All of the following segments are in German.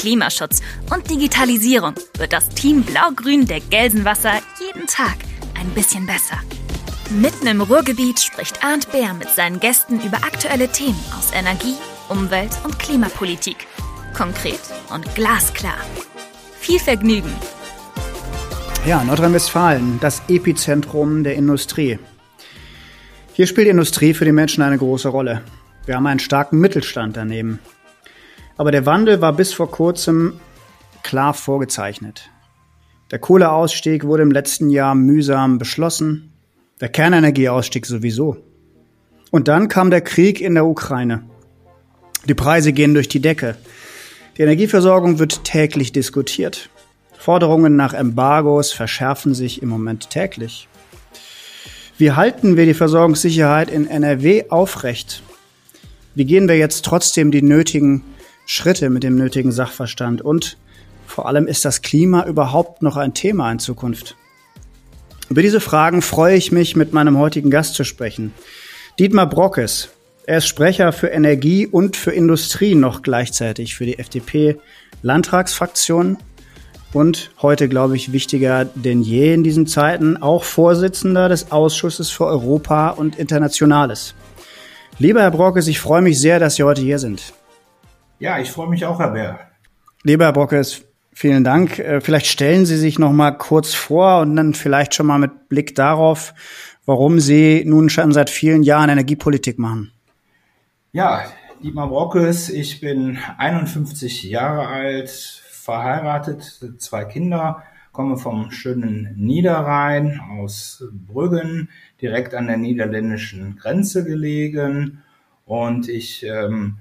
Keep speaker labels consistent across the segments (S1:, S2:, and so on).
S1: Klimaschutz und Digitalisierung wird das Team Blau-Grün der Gelsenwasser jeden Tag ein bisschen besser. Mitten im Ruhrgebiet spricht Arndt Bär mit seinen Gästen über aktuelle Themen aus Energie, Umwelt und Klimapolitik konkret und glasklar. Viel Vergnügen!
S2: Ja, Nordrhein-Westfalen, das Epizentrum der Industrie. Hier spielt Industrie für die Menschen eine große Rolle. Wir haben einen starken Mittelstand daneben. Aber der Wandel war bis vor kurzem klar vorgezeichnet. Der Kohleausstieg wurde im letzten Jahr mühsam beschlossen, der Kernenergieausstieg sowieso. Und dann kam der Krieg in der Ukraine. Die Preise gehen durch die Decke. Die Energieversorgung wird täglich diskutiert. Forderungen nach Embargos verschärfen sich im Moment täglich. Wie halten wir die Versorgungssicherheit in NRW aufrecht? Wie gehen wir jetzt trotzdem die nötigen Schritte mit dem nötigen Sachverstand? Und vor allem ist das Klima überhaupt noch ein Thema in Zukunft? Über diese Fragen freue ich mich, mit meinem heutigen Gast zu sprechen. Dietmar Brockes, er ist Sprecher für Energie und für Industrie noch gleichzeitig für die FDP-Landtagsfraktion und heute, glaube ich, wichtiger denn je in diesen Zeiten, auch Vorsitzender des Ausschusses für Europa und Internationales. Lieber Herr Brockes, ich freue mich sehr, dass Sie heute hier sind.
S3: Ja, ich freue mich auch, Herr Bär.
S2: Lieber Herr Brockes, vielen Dank. Äh, vielleicht stellen Sie sich noch mal kurz vor und dann vielleicht schon mal mit Blick darauf, warum Sie nun schon seit vielen Jahren Energiepolitik machen.
S3: Ja, Dietmar Brockes, ich bin 51 Jahre alt, verheiratet, zwei Kinder, komme vom schönen Niederrhein aus Brüggen, direkt an der niederländischen Grenze gelegen. Und ich ähm,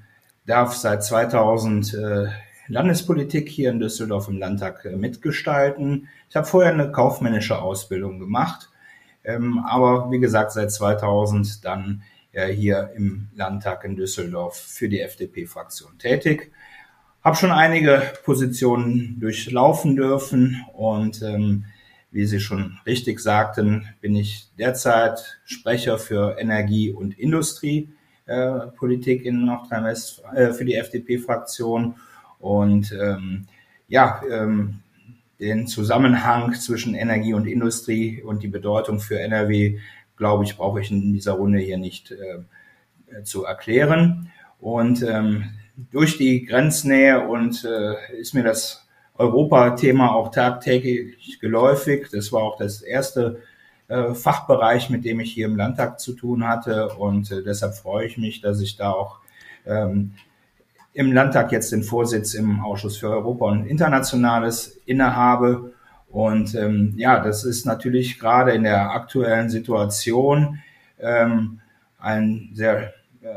S3: darf seit 2000 äh, Landespolitik hier in Düsseldorf im Landtag äh, mitgestalten. Ich habe vorher eine kaufmännische Ausbildung gemacht, ähm, aber wie gesagt seit 2000 dann äh, hier im Landtag in Düsseldorf für die FDP-Fraktion tätig. Habe schon einige Positionen durchlaufen dürfen und ähm, wie Sie schon richtig sagten, bin ich derzeit Sprecher für Energie- und Industriepolitik äh, in Nordrhein-Westfalen äh, für die FDP-Fraktion und ähm, ja, ähm, den Zusammenhang zwischen Energie und Industrie und die Bedeutung für NRW glaube ich, brauche ich in dieser Runde hier nicht äh, zu erklären. Und ähm, durch die Grenznähe und äh, ist mir das Europa-Thema auch tagtäglich geläufig. Das war auch das erste äh, Fachbereich, mit dem ich hier im Landtag zu tun hatte. Und äh, deshalb freue ich mich, dass ich da auch ähm, im Landtag jetzt den Vorsitz im Ausschuss für Europa und Internationales innehabe und ähm, ja, das ist natürlich gerade in der aktuellen Situation ähm, ein sehr äh,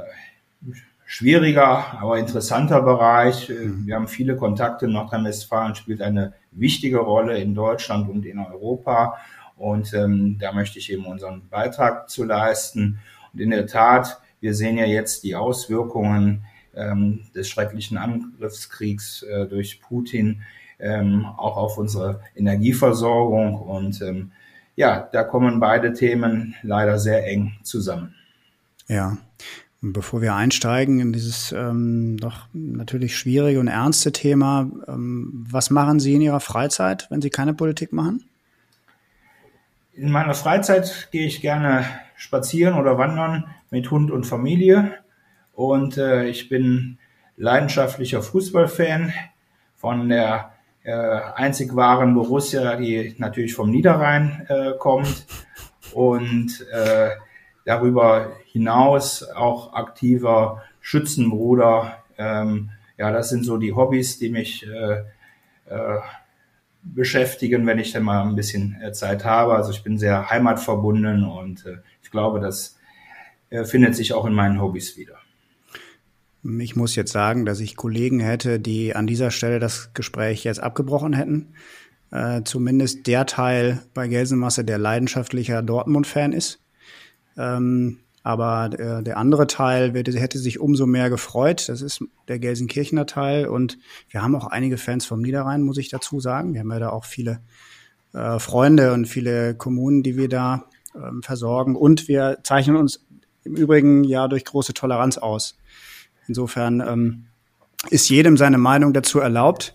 S3: schwieriger, aber interessanter Bereich. Äh, mhm. Wir haben viele Kontakte. Nordrhein-Westfalen spielt eine wichtige Rolle in Deutschland und in Europa. Und ähm, da möchte ich eben unseren Beitrag zu leisten. Und in der Tat, wir sehen ja jetzt die Auswirkungen ähm, des schrecklichen Angriffskriegs äh, durch Putin ähm, auch auf unsere Energieversorgung. Und ähm, ja, da kommen beide Themen leider sehr eng zusammen.
S2: Ja. Bevor wir einsteigen in dieses ähm, doch natürlich schwierige und ernste Thema, ähm, was machen Sie in Ihrer Freizeit, wenn Sie keine Politik machen?
S3: In meiner Freizeit gehe ich gerne spazieren oder wandern mit Hund und Familie. Und äh, ich bin leidenschaftlicher Fußballfan von der äh, einzig wahren Borussia, die natürlich vom Niederrhein äh, kommt und äh, darüber hinaus auch aktiver Schützenbruder. Ähm, ja, das sind so die Hobbys, die mich äh, äh, beschäftigen, wenn ich dann mal ein bisschen äh, Zeit habe. Also ich bin sehr heimatverbunden und äh, ich glaube, das äh, findet sich auch in meinen Hobbys wieder.
S2: Ich muss jetzt sagen, dass ich Kollegen hätte, die an dieser Stelle das Gespräch jetzt abgebrochen hätten. äh, zumindest der Teil bei Gelsenmasse, der leidenschaftlicher Dortmund-Fan ist. Ähm, aber der, der andere Teil hätte, hätte sich umso mehr gefreut. Das ist der Gelsenkirchener Teil. Und wir haben auch einige Fans vom Niederrhein, muss ich dazu sagen. Wir haben ja da auch viele äh, Freunde und viele Kommunen, die wir da ähm, versorgen. Und wir zeichnen uns im Übrigen ja durch große Toleranz aus. Insofern ähm, ist jedem seine Meinung dazu erlaubt.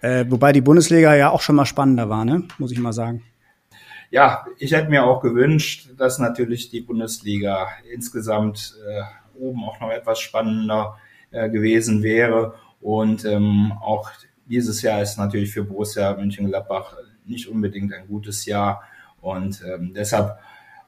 S2: Äh, wobei die Bundesliga ja auch schon mal spannender war, ne? muss ich mal sagen.
S3: Ja, ich hätte mir auch gewünscht, dass natürlich die Bundesliga insgesamt äh, oben auch noch etwas spannender äh, gewesen wäre. Und ähm, auch dieses Jahr ist natürlich für Borussia Mönchengladbach nicht unbedingt ein gutes Jahr. Und ähm, deshalb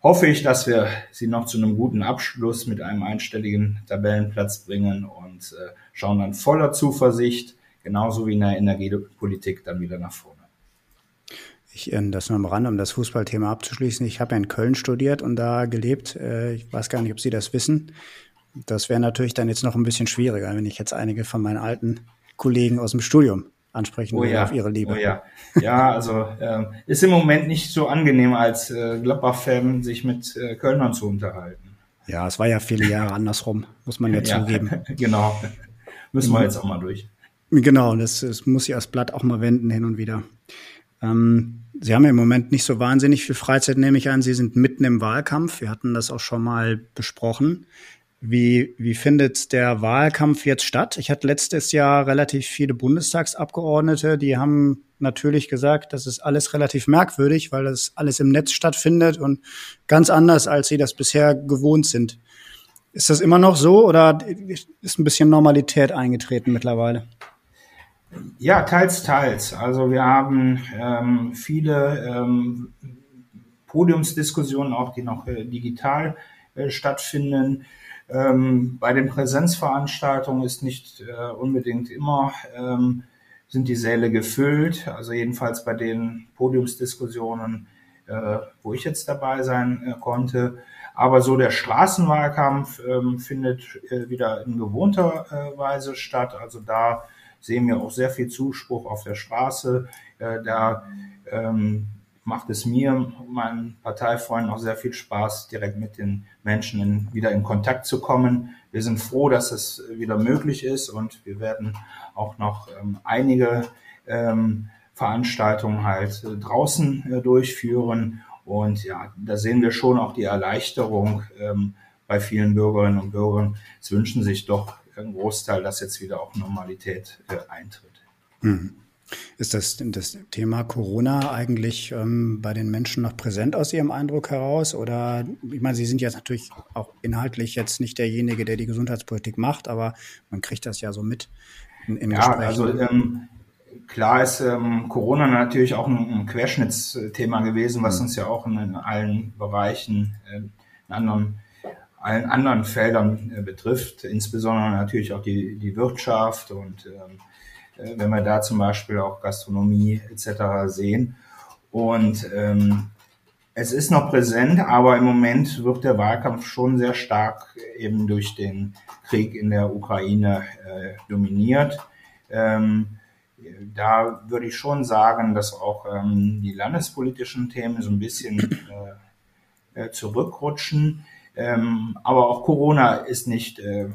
S3: hoffe ich, dass wir sie noch zu einem guten Abschluss mit einem einstelligen Tabellenplatz bringen und äh, schauen dann voller Zuversicht, genauso wie in der Energiepolitik, dann wieder nach vorne.
S2: Ich, äh, das nur am Rand, um das Fußballthema abzuschließen. Ich habe ja in Köln studiert und da gelebt. Äh, ich weiß gar nicht, ob Sie das wissen. Das wäre natürlich dann jetzt noch ein bisschen schwieriger, wenn ich jetzt einige von meinen alten Kollegen aus dem Studium ansprechen
S3: oh ja, auf ihre Liebe. Oh ja, ja also ähm, ist im Moment nicht so angenehm als äh, Gladbach-Fan, sich mit äh, Kölnern zu unterhalten.
S2: Ja, es war ja viele Jahre andersrum, muss man ja, ja zugeben.
S3: genau, müssen wir jetzt auch mal durch.
S2: Genau, das, das muss ich als Blatt auch mal wenden hin und wieder. Ähm, Sie haben im Moment nicht so wahnsinnig viel Freizeit, nehme ich an. Sie sind mitten im Wahlkampf. Wir hatten das auch schon mal besprochen. Wie, wie findet der Wahlkampf jetzt statt? Ich hatte letztes Jahr relativ viele Bundestagsabgeordnete, die haben natürlich gesagt, das ist alles relativ merkwürdig, weil das alles im Netz stattfindet und ganz anders, als sie das bisher gewohnt sind. Ist das immer noch so oder ist ein bisschen Normalität eingetreten mittlerweile?
S3: Ja, teils, teils. Also wir haben ähm, viele ähm, Podiumsdiskussionen auch, die noch äh, digital äh, stattfinden. Ähm, bei den Präsenzveranstaltungen ist nicht äh, unbedingt immer ähm, sind die Säle gefüllt. Also jedenfalls bei den Podiumsdiskussionen, äh, wo ich jetzt dabei sein äh, konnte. Aber so der Straßenwahlkampf ähm, findet äh, wieder in gewohnter Weise statt. Also da sehen wir auch sehr viel Zuspruch auf der Straße. Äh, da ähm, macht es mir, meinen Parteifreunden auch sehr viel Spaß, direkt mit den Menschen in, wieder in Kontakt zu kommen. Wir sind froh, dass es wieder möglich ist und wir werden auch noch ähm, einige ähm, Veranstaltungen halt äh, draußen äh, durchführen. Und ja, da sehen wir schon auch die Erleichterung ähm, bei vielen Bürgerinnen und Bürgern. Es wünschen sich doch ein Großteil, dass jetzt wieder auch Normalität äh, eintritt.
S2: Mhm. Ist das, das Thema Corona eigentlich ähm, bei den Menschen noch präsent aus Ihrem Eindruck heraus? Oder, ich meine, Sie sind jetzt natürlich auch inhaltlich jetzt nicht derjenige, der die Gesundheitspolitik macht, aber man kriegt das ja so mit in, in
S3: ja, Gesprächen. Also, ähm, klar ist ähm, Corona natürlich auch ein, ein, Querschnittsthema gewesen, was mhm. uns ja auch in, in allen Bereichen, äh, in anderen allen anderen Feldern äh, betrifft, insbesondere natürlich auch die, die Wirtschaft und ähm, äh, wenn wir da zum Beispiel auch Gastronomie etc. sehen. Und ähm, es ist noch präsent, aber im Moment wird der Wahlkampf schon sehr stark eben durch den Krieg in der Ukraine äh, dominiert. Ähm, da würde ich schon sagen, dass auch ähm, die landespolitischen Themen so ein bisschen äh, äh zurückrutschen. Ähm, aber auch Corona ist nicht, äh,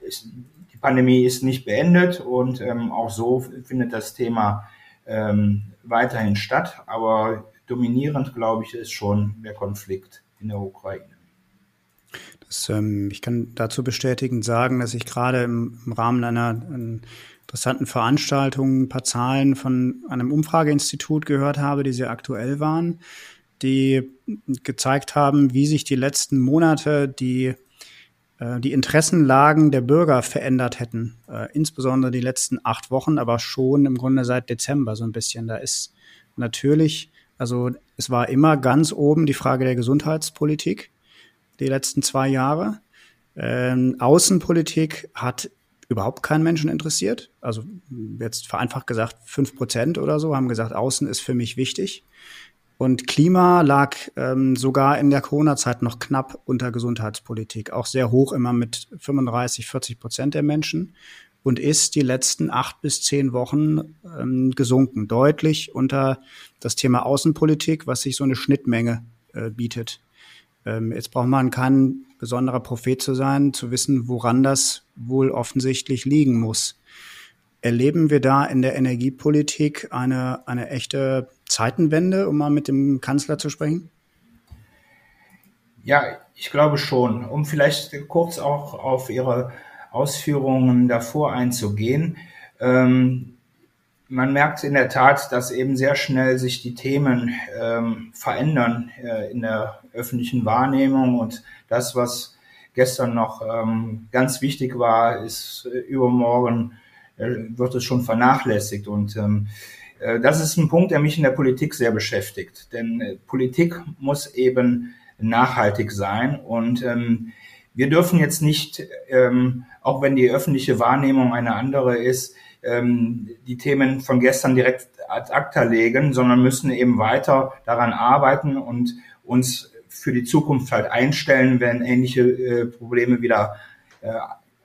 S3: ist, die Pandemie ist nicht beendet und ähm, auch so findet das Thema ähm, weiterhin statt. Aber dominierend, glaube ich, ist schon der Konflikt in der Ukraine.
S2: Das, ähm, ich kann dazu bestätigend sagen, dass ich gerade im, im Rahmen einer, einer interessanten Veranstaltung ein paar Zahlen von einem Umfrageinstitut gehört habe, die sehr aktuell waren die gezeigt haben, wie sich die letzten Monate die, äh, die Interessenlagen der Bürger verändert hätten. Äh, insbesondere die letzten acht Wochen, aber schon im Grunde seit Dezember so ein bisschen. Da ist natürlich, also es war immer ganz oben die Frage der Gesundheitspolitik die letzten zwei Jahre. Ähm, Außenpolitik hat überhaupt keinen Menschen interessiert. Also jetzt vereinfacht gesagt, fünf Prozent oder so haben gesagt, Außen ist für mich wichtig. Und Klima lag ähm, sogar in der Corona-Zeit noch knapp unter Gesundheitspolitik, auch sehr hoch immer mit 35, 40 Prozent der Menschen. und ist die letzten acht bis zehn Wochen ähm, gesunken, deutlich unter das Thema Außenpolitik, was sich so eine Schnittmenge äh, bietet. Ähm, jetzt braucht man kein besonderer Prophet zu sein, zu wissen, woran das wohl offensichtlich liegen muss. Erleben wir da in der Energiepolitik eine, eine echte Zeitenwende, um mal mit dem Kanzler zu sprechen?
S3: Ja, ich glaube schon. Um vielleicht kurz auch auf Ihre Ausführungen davor einzugehen. Ähm, man merkt in der Tat, dass eben sehr schnell sich die Themen ähm, verändern äh, in der öffentlichen Wahrnehmung und das, was gestern noch ähm, ganz wichtig war, ist äh, übermorgen wird es schon vernachlässigt. Und ähm, äh, das ist ein Punkt, der mich in der Politik sehr beschäftigt, denn äh, Politik muss eben nachhaltig sein. Und ähm, wir dürfen jetzt nicht, ähm, auch wenn die öffentliche Wahrnehmung eine andere ist, ähm, die Themen von gestern direkt ad acta legen, sondern müssen eben weiter daran arbeiten und uns für die Zukunft halt einstellen, wenn ähnliche äh, Probleme wieder äh,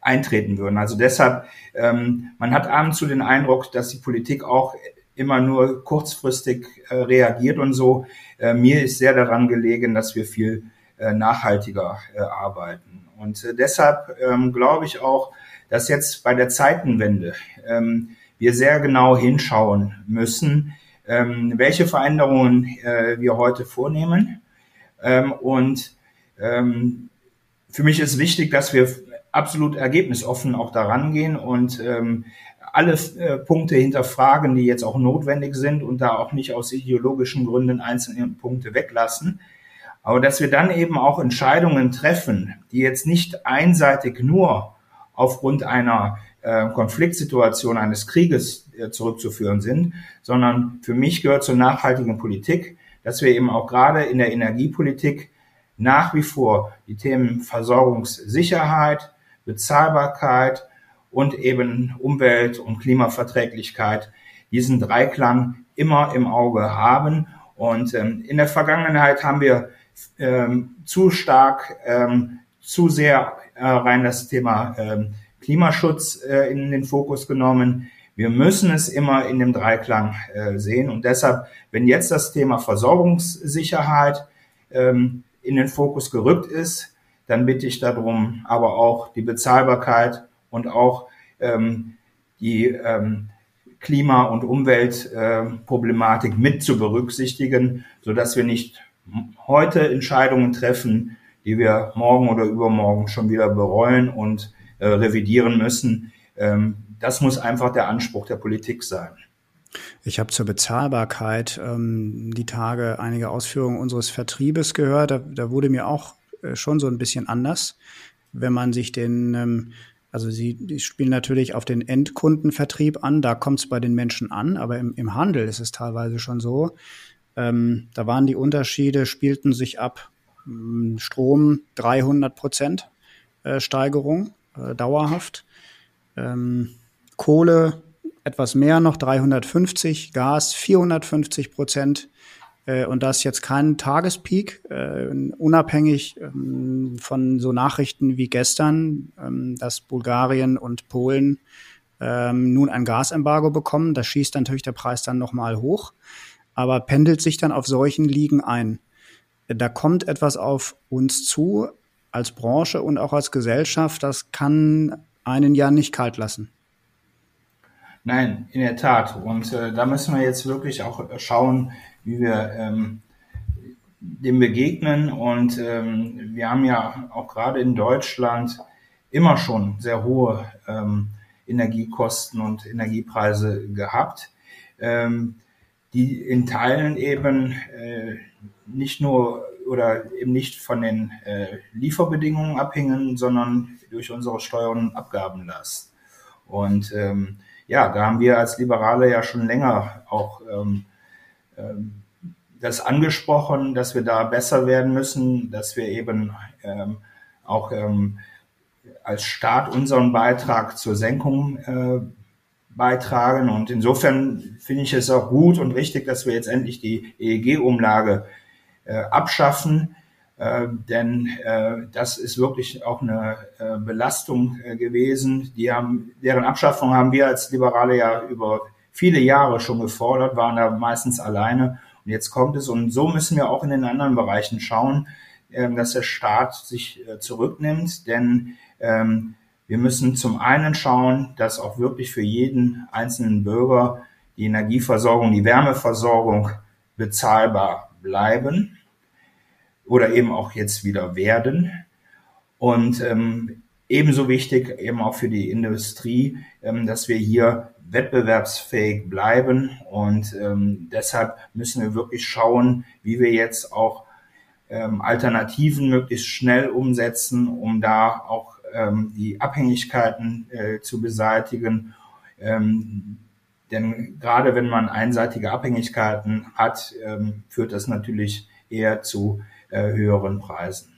S3: eintreten würden. Also deshalb, ähm, man hat abends so den Eindruck, dass die Politik auch immer nur kurzfristig äh, reagiert und so. Äh, mir ist sehr daran gelegen, dass wir viel äh, nachhaltiger äh, arbeiten. Und äh, deshalb ähm, glaube ich auch, dass jetzt bei der Zeitenwende ähm, wir sehr genau hinschauen müssen, ähm, welche Veränderungen äh, wir heute vornehmen. Ähm, und ähm, für mich ist wichtig, dass wir absolut ergebnisoffen auch daran gehen und ähm, alle äh, Punkte hinterfragen, die jetzt auch notwendig sind und da auch nicht aus ideologischen Gründen einzelne Punkte weglassen. Aber dass wir dann eben auch Entscheidungen treffen, die jetzt nicht einseitig nur aufgrund einer äh, Konfliktsituation eines Krieges äh, zurückzuführen sind, sondern für mich gehört zur nachhaltigen Politik, dass wir eben auch gerade in der Energiepolitik nach wie vor die Themen Versorgungssicherheit, Bezahlbarkeit und eben Umwelt- und Klimaverträglichkeit diesen Dreiklang immer im Auge haben. Und ähm, in der Vergangenheit haben wir ähm, zu stark, ähm, zu sehr äh, rein das Thema ähm, Klimaschutz äh, in den Fokus genommen. Wir müssen es immer in dem Dreiklang äh, sehen. Und deshalb, wenn jetzt das Thema Versorgungssicherheit ähm, in den Fokus gerückt ist, dann bitte ich darum, aber auch die Bezahlbarkeit und auch ähm, die ähm, Klima- und Umweltproblematik äh, mit zu berücksichtigen, so dass wir nicht heute Entscheidungen treffen, die wir morgen oder übermorgen schon wieder bereuen und äh, revidieren müssen. Ähm, das muss einfach der Anspruch der Politik sein.
S2: Ich habe zur Bezahlbarkeit ähm, die Tage einige Ausführungen unseres Vertriebes gehört. Da, da wurde mir auch schon so ein bisschen anders, wenn man sich den ähm, also sie die spielen natürlich auf den Endkundenvertrieb an, da kommt es bei den Menschen an, aber im, im Handel ist es teilweise schon so. Ähm, da waren die Unterschiede, spielten sich ab hm, Strom 300 Prozent äh, Steigerung, äh, dauerhaft. Ähm, Kohle etwas mehr noch, 350, Gas 450 Prozent äh, und das jetzt kein Tagespeak, äh, unabhängig ähm, von so Nachrichten wie gestern, ähm, dass Bulgarien und Polen ähm, nun ein Gasembargo bekommen. Da schießt natürlich der Preis dann nochmal hoch, aber pendelt sich dann auf solchen Ligen ein. Da kommt etwas auf uns zu als Branche und auch als Gesellschaft, das kann einen ja nicht kalt lassen.
S3: Nein, in der Tat. Und äh, da müssen wir jetzt wirklich auch schauen, wie wir ähm, dem begegnen. Und ähm, wir haben ja auch gerade in Deutschland immer schon sehr hohe ähm, Energiekosten und Energiepreise gehabt, ähm, die in Teilen eben äh, nicht nur oder eben nicht von den äh, Lieferbedingungen abhängen, sondern durch unsere Steuern und Abgabenlast. Und ähm, ja, da haben wir als Liberale ja schon länger auch ähm, das angesprochen, dass wir da besser werden müssen, dass wir eben ähm, auch ähm, als Staat unseren Beitrag zur Senkung äh, beitragen. Und insofern finde ich es auch gut und richtig, dass wir jetzt endlich die EEG-Umlage äh, abschaffen. äh, denn äh, das ist wirklich auch eine äh, Belastung äh, gewesen. Die haben, deren Abschaffung haben wir als Liberale ja über viele Jahre schon gefordert, waren da meistens alleine. Und jetzt kommt es. Und so müssen wir auch in den anderen Bereichen schauen, äh, dass der Staat sich äh, zurücknimmt. Denn ähm, wir müssen zum einen schauen, dass auch wirklich für jeden einzelnen Bürger die Energieversorgung, die Wärmeversorgung bezahlbar bleiben oder eben auch jetzt wieder werden. Und ähm, ebenso wichtig eben auch für die Industrie, ähm, dass wir hier wettbewerbsfähig bleiben. Und ähm, deshalb müssen wir wirklich schauen, wie wir jetzt auch ähm, Alternativen möglichst schnell umsetzen, um da auch ähm, die Abhängigkeiten äh, zu beseitigen. Ähm, denn gerade wenn man einseitige Abhängigkeiten hat, ähm, führt das natürlich eher zu äh, höheren Preisen.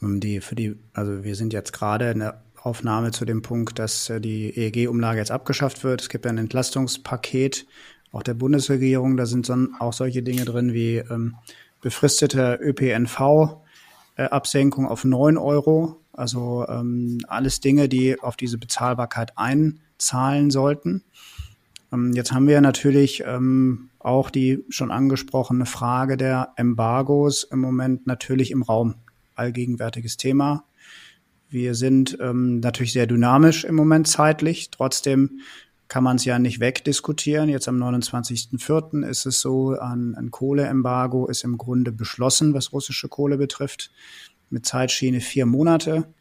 S2: Die, für die, also wir sind jetzt gerade in der Aufnahme zu dem Punkt, dass äh, die EEG-Umlage jetzt abgeschafft wird. Es gibt ein Entlastungspaket auch der Bundesregierung. Da sind auch solche Dinge drin wie ähm, befristete ÖPNV-Absenkung äh, auf 9 Euro. Also ähm, alles Dinge, die auf diese Bezahlbarkeit einzahlen sollten. Ähm, jetzt haben wir natürlich ähm, auch die schon angesprochene Frage der Embargos im Moment natürlich im Raum. Allgegenwärtiges Thema. Wir sind ähm, natürlich sehr dynamisch im Moment zeitlich. Trotzdem kann man es ja nicht wegdiskutieren. Jetzt am 29.04. ist es so, ein, ein Kohleembargo ist im Grunde beschlossen, was russische Kohle betrifft, mit Zeitschiene vier Monate.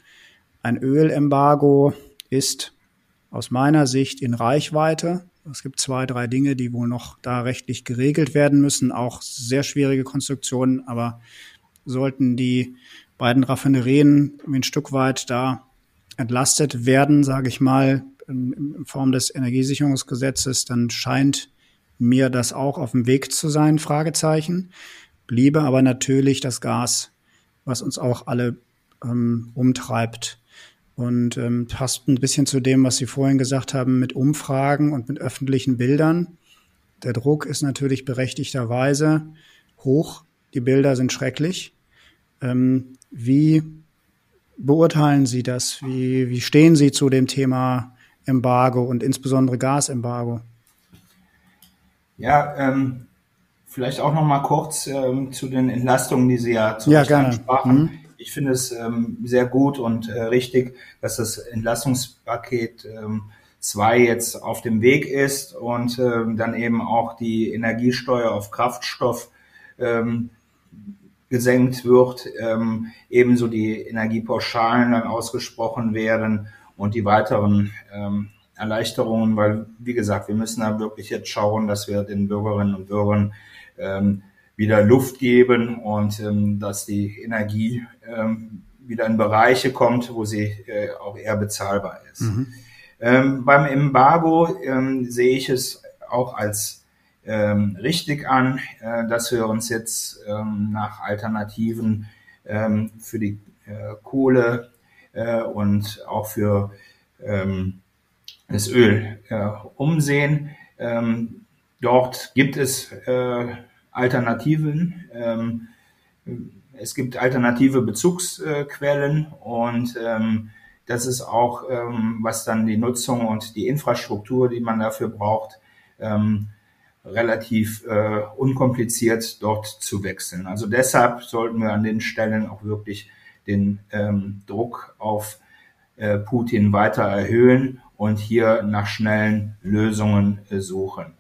S2: Ein Ölembargo ist aus meiner Sicht in Reichweite. Es gibt zwei, drei Dinge, die wohl noch da rechtlich geregelt werden müssen, auch sehr schwierige Konstruktionen, aber sollten die beiden Raffinerien ein Stück weit da entlastet werden, sage ich mal, in, Form des Energiesicherungsgesetzes, dann scheint mir das auch auf dem Weg zu sein, Fragezeichen. Bliebe aber natürlich das Gas, was uns auch alle ähm, umtreibt, und ähm, passt ein bisschen zu dem, was Sie vorhin gesagt haben, mit Umfragen und mit öffentlichen Bildern. Der Druck ist natürlich berechtigterweise hoch. Die Bilder sind schrecklich. Ähm, wie beurteilen Sie das? Wie, wie stehen Sie zu dem Thema Embargo und insbesondere Gasembargo?
S3: Ja, ähm, vielleicht auch noch mal kurz ähm, zu den Entlastungen, die Sie ja zu
S2: ja, gerne. ansprachen. Mhm
S3: ich finde es ähm, sehr gut und äh, richtig, dass das Entlastungspaket ähm, 2 jetzt auf dem Weg ist und ähm, dann eben auch die Energiesteuer auf Kraftstoff ähm, gesenkt wird, ähm, ebenso die Energiepauschalen dann ausgesprochen werden und die weiteren ähm, Erleichterungen, weil, wie gesagt, wir müssen da wirklich jetzt schauen, dass wir den Bürgerinnen und Bürgern ähm, wieder Luft geben und ähm, dass die Energie ähm, wieder in Bereiche kommt, wo sie äh, auch eher bezahlbar ist. Mhm. Ähm, beim Embargo ähm, sehe ich es auch als ähm, richtig an, äh, dass wir uns jetzt ähm, nach Alternativen ähm, für die äh, Kohle äh, und auch für ähm, das Öl äh, umsehen. Ähm, dort gibt es äh, Alternativen. Ähm, es gibt alternative Bezugsquellen und das ist auch, was dann die Nutzung und die Infrastruktur, die man dafür braucht, ähm, relativ äh, unkompliziert dort zu wechseln. Also deshalb sollten wir an den Stellen auch wirklich den ähm, Druck auf äh, Putin weiter erhöhen und hier nach schnellen Lösungen äh, suchen.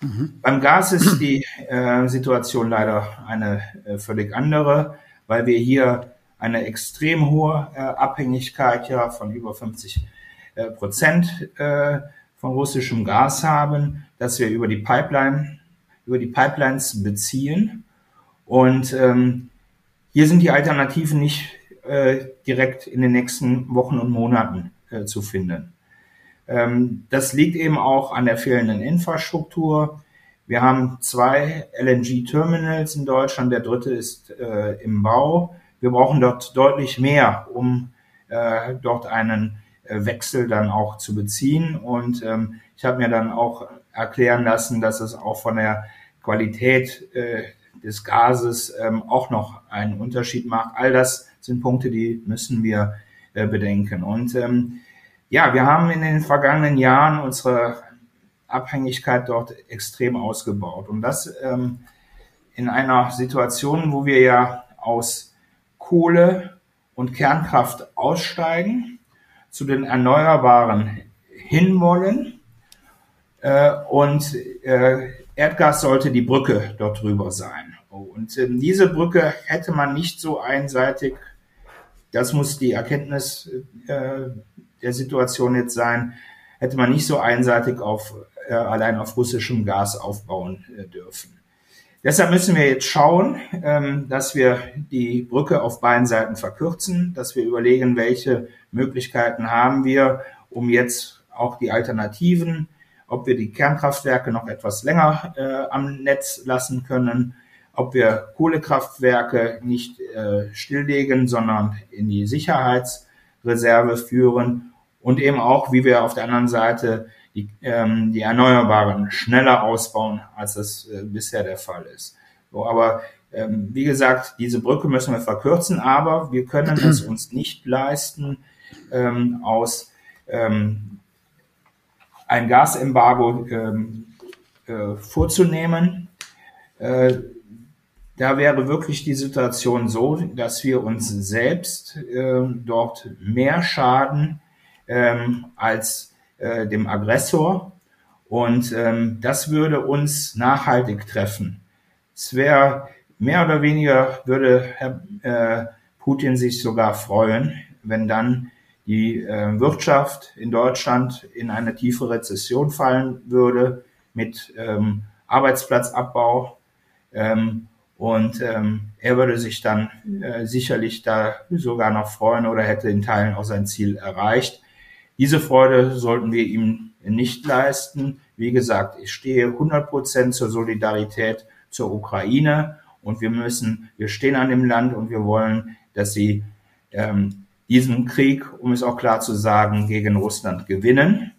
S3: Mhm. Beim Gas ist die äh, Situation leider eine äh, völlig andere, weil wir hier eine extrem hohe äh, Abhängigkeit ja von über 50 äh, Prozent äh, von russischem Gas haben, dass wir über die Pipeline, über die Pipelines beziehen. Und ähm, hier sind die Alternativen nicht äh, direkt in den nächsten Wochen und Monaten äh, zu finden. Ähm, das liegt eben auch an der fehlenden Infrastruktur. Wir haben zwei LNG-Terminals in Deutschland, der dritte ist äh, im Bau. Wir brauchen dort deutlich mehr, um äh, dort einen Wechsel dann auch zu beziehen. Und ähm, ich habe mir dann auch erklären lassen, dass es auch von der Qualität äh, des Gases ähm, auch noch einen Unterschied macht. All das sind Punkte, die müssen wir äh, bedenken. Und ähm, ja, wir haben in den vergangenen Jahren unsere Abhängigkeit dort extrem ausgebaut. Und das ähm, in einer Situation, wo wir ja aus Kohle und Kernkraft aussteigen, zu den Erneuerbaren hinwollen äh, und äh, Erdgas sollte die Brücke dort drüber sein. Und äh, diese Brücke hätte man nicht so einseitig, das muss die Erkenntnis äh, der Situation jetzt sein, hätte man nicht so einseitig auf, äh, allein auf russischem Gas aufbauen äh, dürfen. Deshalb müssen wir jetzt schauen, ähm, dass wir die Brücke auf beiden Seiten verkürzen, dass wir überlegen, welche Möglichkeiten haben wir, um jetzt auch die Alternativen, ob wir die Kernkraftwerke noch etwas länger äh, am Netz lassen können, ob wir Kohlekraftwerke nicht äh, stilllegen, sondern in die Sicherheitsreserve führen und eben auch, wie wir auf der anderen Seite die, ähm, die Erneuerbaren schneller ausbauen, als das äh, bisher der Fall ist. So, aber ähm, wie gesagt, diese Brücke müssen wir verkürzen, aber wir können es uns nicht leisten, ähm, aus ähm, ein Gasembargo ähm, äh, vorzunehmen. Äh, da wäre wirklich die Situation so, dass wir uns selbst äh, dort mehr schaden ähm, als äh, dem Aggressor. Und ähm, das würde uns nachhaltig treffen. Es wäre mehr oder weniger, würde Herr äh, Putin sich sogar freuen, wenn dann die äh, Wirtschaft in Deutschland in eine tiefe Rezession fallen würde mit ähm, Arbeitsplatzabbau. Ähm, und ähm, er würde sich dann äh, sicherlich da sogar noch freuen oder hätte in Teilen auch sein Ziel erreicht. Diese Freude sollten wir ihm nicht leisten. Wie gesagt, ich stehe 100 Prozent zur Solidarität zur Ukraine und wir müssen, wir stehen an dem Land und wir wollen, dass sie ähm, diesen Krieg, um es auch klar zu sagen, gegen Russland gewinnen.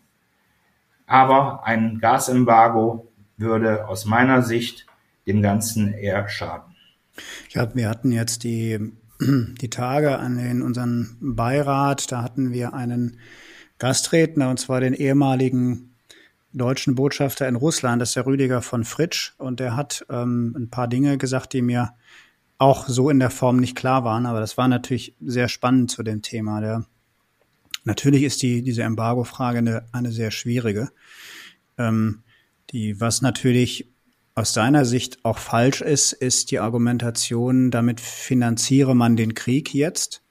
S3: Aber ein Gasembargo würde aus meiner Sicht dem Ganzen eher schaden.
S2: Ja, wir hatten jetzt die, die Tage an den, unseren Beirat, da hatten wir einen Gastredner, und zwar den ehemaligen deutschen Botschafter in Russland, das ist der Rüdiger von Fritsch. Und der hat ähm, ein paar Dinge gesagt, die mir auch so in der Form nicht klar waren, aber das war natürlich sehr spannend zu dem Thema. Der, natürlich ist die, diese Embargo-Frage eine, eine sehr schwierige. Ähm, die, was natürlich aus seiner Sicht auch falsch ist, ist die Argumentation, damit finanziere man den Krieg jetzt.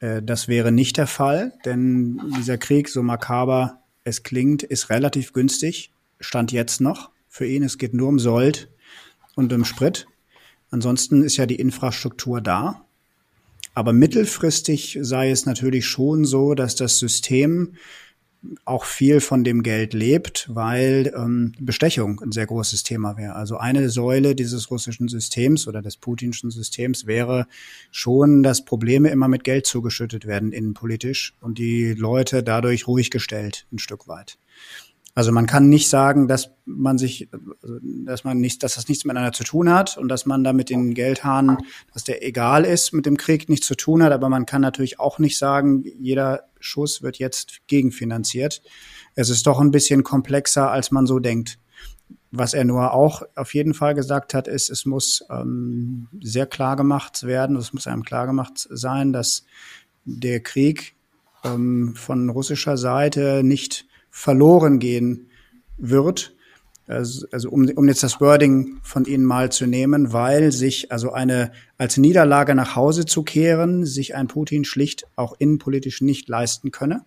S2: Äh, das wäre nicht der Fall, denn dieser Krieg, so makaber es klingt, ist relativ günstig, stand jetzt noch für ihn. Es geht nur um Sold und um Sprit. Ansonsten ist ja die Infrastruktur da. Aber mittelfristig sei es natürlich schon so, dass das System auch viel von dem Geld lebt, weil ähm, Bestechung ein sehr großes Thema wäre. Also eine Säule dieses russischen Systems oder des putinschen Systems wäre schon, dass Probleme immer mit Geld zugeschüttet werden innenpolitisch und die Leute dadurch ruhig gestellt ein Stück weit. Also man kann nicht sagen, dass man sich, dass man nicht, dass das nichts miteinander zu tun hat und dass man da mit den Geldhahn, dass der egal ist, mit dem Krieg nichts zu tun hat. Aber man kann natürlich auch nicht sagen, jeder Schuss wird jetzt gegenfinanziert. Es ist doch ein bisschen komplexer, als man so denkt. Was er nur auch auf jeden Fall gesagt hat, ist, es muss ähm, sehr klar gemacht werden, es muss einem klar gemacht sein, dass der Krieg ähm, von russischer Seite nicht verloren gehen wird. Also, also um, um jetzt das Wording von Ihnen mal zu nehmen, weil sich also eine als Niederlage nach Hause zu kehren, sich ein Putin schlicht auch innenpolitisch nicht leisten könne.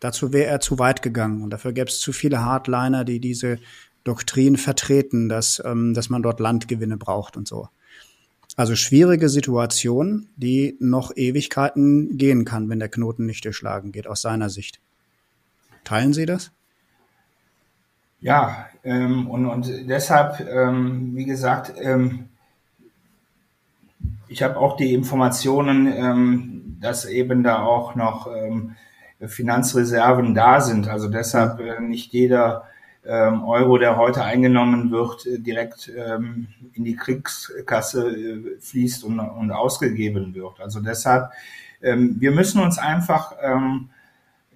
S2: Dazu wäre er zu weit gegangen und dafür gäbe es zu viele Hardliner, die diese Doktrin vertreten, dass, ähm, dass man dort Landgewinne braucht und so. Also schwierige Situation, die noch Ewigkeiten gehen kann, wenn der Knoten nicht durchschlagen geht, aus seiner Sicht. Teilen Sie das?
S3: Ja, ähm, und, und deshalb, ähm, wie gesagt, ähm, ich habe auch die Informationen, ähm, dass eben da auch noch ähm, Finanzreserven da sind. Also deshalb äh, nicht jeder ähm, Euro, der heute eingenommen wird, äh, direkt in die Kriegskasse äh, fließt und, und ausgegeben wird. Also deshalb, wir müssen uns einfach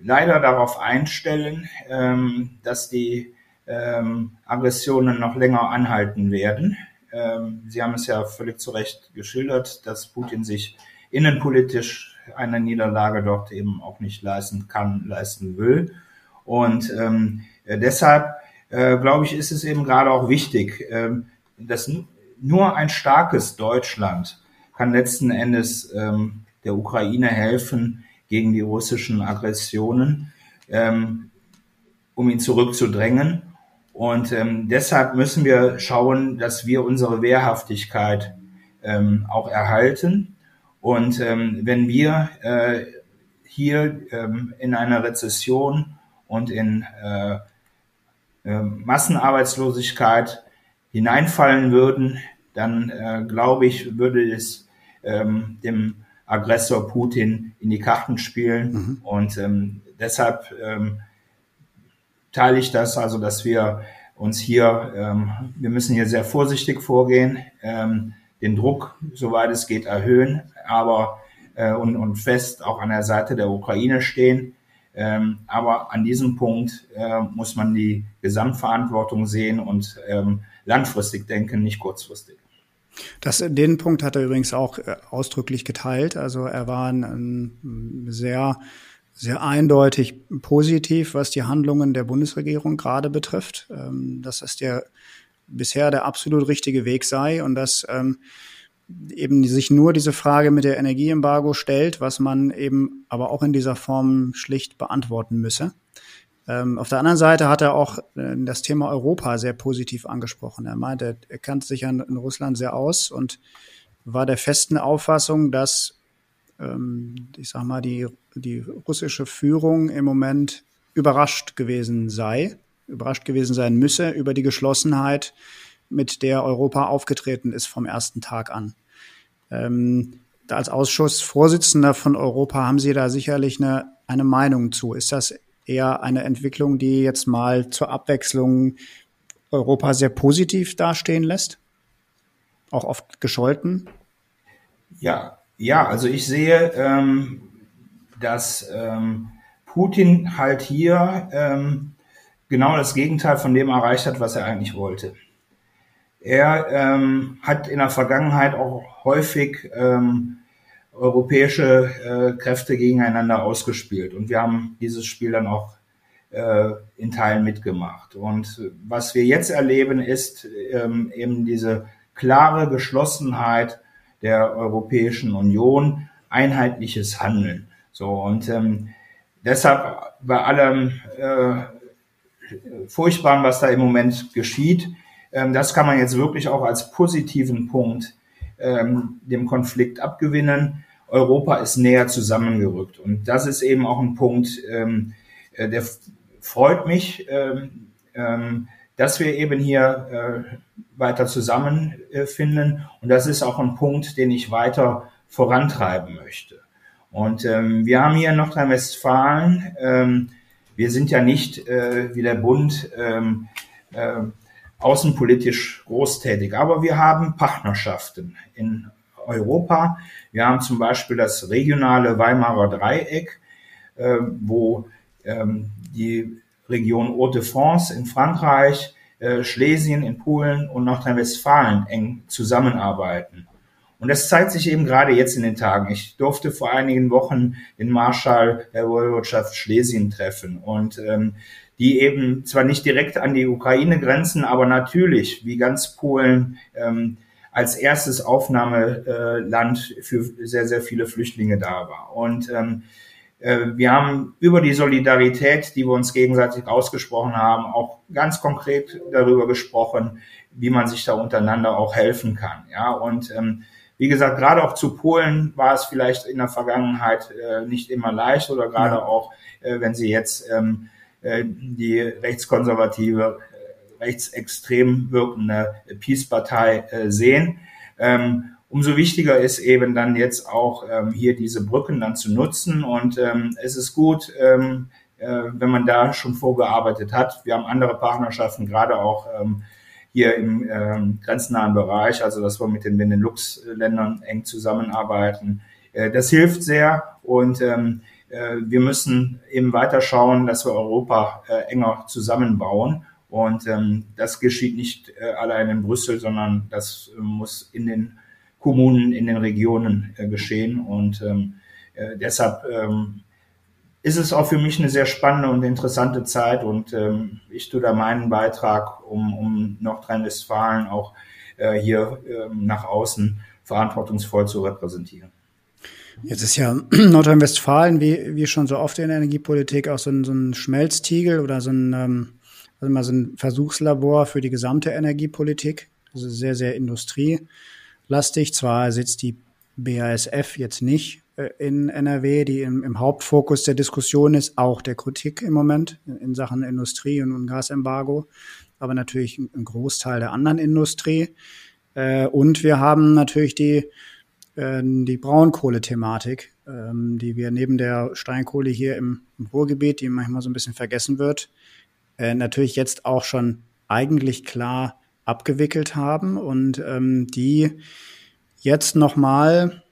S3: leider darauf einstellen, ähm, dass die ähm, Aggressionen noch länger anhalten werden. Ähm, Sie haben es ja völlig zu Recht geschildert, dass Putin sich innenpolitisch eine Niederlage dort eben auch nicht leisten kann, leisten will. Und ähm, deshalb äh, glaube ich, ist es eben gerade auch wichtig, ähm, dass nur ein starkes Deutschland kann letzten Endes ähm, der Ukraine helfen gegen die russischen Aggressionen, ähm, um ihn zurückzudrängen. Und ähm, deshalb müssen wir schauen, dass wir unsere Wehrhaftigkeit ähm, auch erhalten. Und ähm, wenn wir äh, hier ähm, in einer Rezession und in äh, äh, Massenarbeitslosigkeit hineinfallen würden, dann äh, glaube ich, würde es ähm, dem Aggressor Putin in die Karten spielen. Mhm. Und ähm, deshalb ähm, teile ich das, also dass wir uns hier, ähm, wir müssen hier sehr vorsichtig vorgehen, ähm, den Druck, soweit es geht, erhöhen, aber äh, und, und fest auch an der Seite der Ukraine stehen. Ähm, aber an diesem Punkt äh, muss man die Gesamtverantwortung sehen und ähm, langfristig denken, nicht kurzfristig.
S2: Das, den Punkt hat er übrigens auch äh, ausdrücklich geteilt. Also er war ein, ein sehr, sehr eindeutig positiv, was die Handlungen der Bundesregierung gerade betrifft, ähm, dass das der bisher der absolut richtige Weg sei und dass ähm, eben sich nur diese Frage mit der Energieembargo stellt, was man eben aber auch in dieser Form schlicht beantworten müsse. Ähm, auf der anderen Seite hat er auch äh, das Thema Europa sehr positiv angesprochen. Er meinte, er kannte sich an, in Russland sehr aus und war der festen Auffassung, dass, ähm, ich sag mal, die, die russische Führung im Moment überrascht gewesen sei, überrascht gewesen sein müsse über die Geschlossenheit mit der Europa aufgetreten ist vom ersten Tag an. Ähm, als Ausschussvorsitzender von Europa haben Sie da sicherlich eine, eine Meinung zu. Ist das eher eine Entwicklung, die jetzt mal zur Abwechslung Europa sehr positiv dastehen lässt? Auch oft gescholten?
S3: Ja, ja, also ich sehe, ähm, dass ähm, Putin halt hier ähm, genau das Gegenteil von dem erreicht hat, was er eigentlich wollte. Er ähm, hat in der Vergangenheit auch häufig ähm, europäische äh, Kräfte gegeneinander ausgespielt und wir haben dieses Spiel dann auch äh, in Teilen mitgemacht. Und was wir jetzt erleben, ist ähm, eben diese klare Geschlossenheit der Europäischen Union, einheitliches Handeln. So und ähm, deshalb bei allem äh, Furchtbaren, was da im Moment geschieht, ähm, das kann man jetzt wirklich auch als positiven Punkt ähm, dem Konflikt abgewinnen. Europa ist näher zusammengerückt. Und das ist eben auch ein Punkt, ähm, äh, der freut mich, ähm, ähm, dass wir eben hier äh, weiter zusammenfinden. Äh, Und das ist auch ein Punkt, den ich weiter vorantreiben möchte. Und ähm, wir haben hier in Nordrhein-Westfalen, ähm, wir sind ja nicht äh, wie der Bund ähm, äh, außenpolitisch großtätig. Aber wir haben Partnerschaften in Europa. Wir haben zum Beispiel das regionale Weimarer Dreieck, äh, wo ähm, die Region Haute-de-France in Frankreich, äh, Schlesien in Polen und Nordrhein-Westfalen eng zusammenarbeiten. Und das zeigt sich eben gerade jetzt in den Tagen. Ich durfte vor einigen Wochen den Marschall der Woiwodschaft Schlesien treffen und ähm, die eben zwar nicht direkt an die Ukraine grenzen, aber natürlich, wie ganz Polen, ähm, als erstes Aufnahmeland für sehr, sehr viele Flüchtlinge da war. Und ähm, äh, wir haben über die Solidarität, die wir uns gegenseitig ausgesprochen haben, auch ganz konkret darüber gesprochen, wie man sich da untereinander auch helfen kann. Ja, und ähm, wie gesagt, gerade auch zu Polen war es vielleicht in der Vergangenheit äh, nicht immer leicht oder gerade ja. auch, äh, wenn Sie jetzt ähm, äh, die rechtskonservative, rechtsextrem wirkende Peace-Partei äh, sehen. Ähm, umso wichtiger ist eben dann jetzt auch ähm, hier diese Brücken dann zu nutzen. Und ähm, es ist gut, äh, wenn man da schon vorgearbeitet hat. Wir haben andere Partnerschaften, gerade auch ähm, hier im ähm, grenznahen Bereich, also dass wir mit den Benelux-Ländern eng zusammenarbeiten. Äh, das hilft sehr und ähm, äh, wir müssen eben weiter schauen, dass wir Europa äh, enger zusammenbauen. Und ähm, das geschieht nicht äh, allein in Brüssel, sondern das äh, muss in den Kommunen, in den Regionen äh, geschehen. Und ähm, äh, deshalb ähm, ist es auch für mich eine sehr spannende und interessante Zeit. Und ähm, ich tue da meinen Beitrag, um, um Nordrhein-Westfalen auch äh, hier äh, nach außen verantwortungsvoll zu repräsentieren.
S2: Jetzt ist ja Nordrhein-Westfalen, wie, wie schon so oft in der Energiepolitik, auch so ein, so ein Schmelztiegel oder so ein, ähm, also mal so ein Versuchslabor für die gesamte Energiepolitik. Also sehr, sehr industrielastig. Zwar sitzt die BASF jetzt nicht äh, in NRW, die im, im, Hauptfokus der Diskussion ist, auch der Kritik im Moment in Sachen Industrie und, Gasembargo, aber natürlich ein Großteil der anderen Industrie. Äh, und wir haben natürlich die äh, die Braunkohlethematik, ähm, die wir neben der Steinkohle hier im Ruhrgebiet, die manchmal so ein bisschen vergessen wird, äh, natürlich jetzt auch schon eigentlich klar abgewickelt haben und ähm, die jetzt nochmal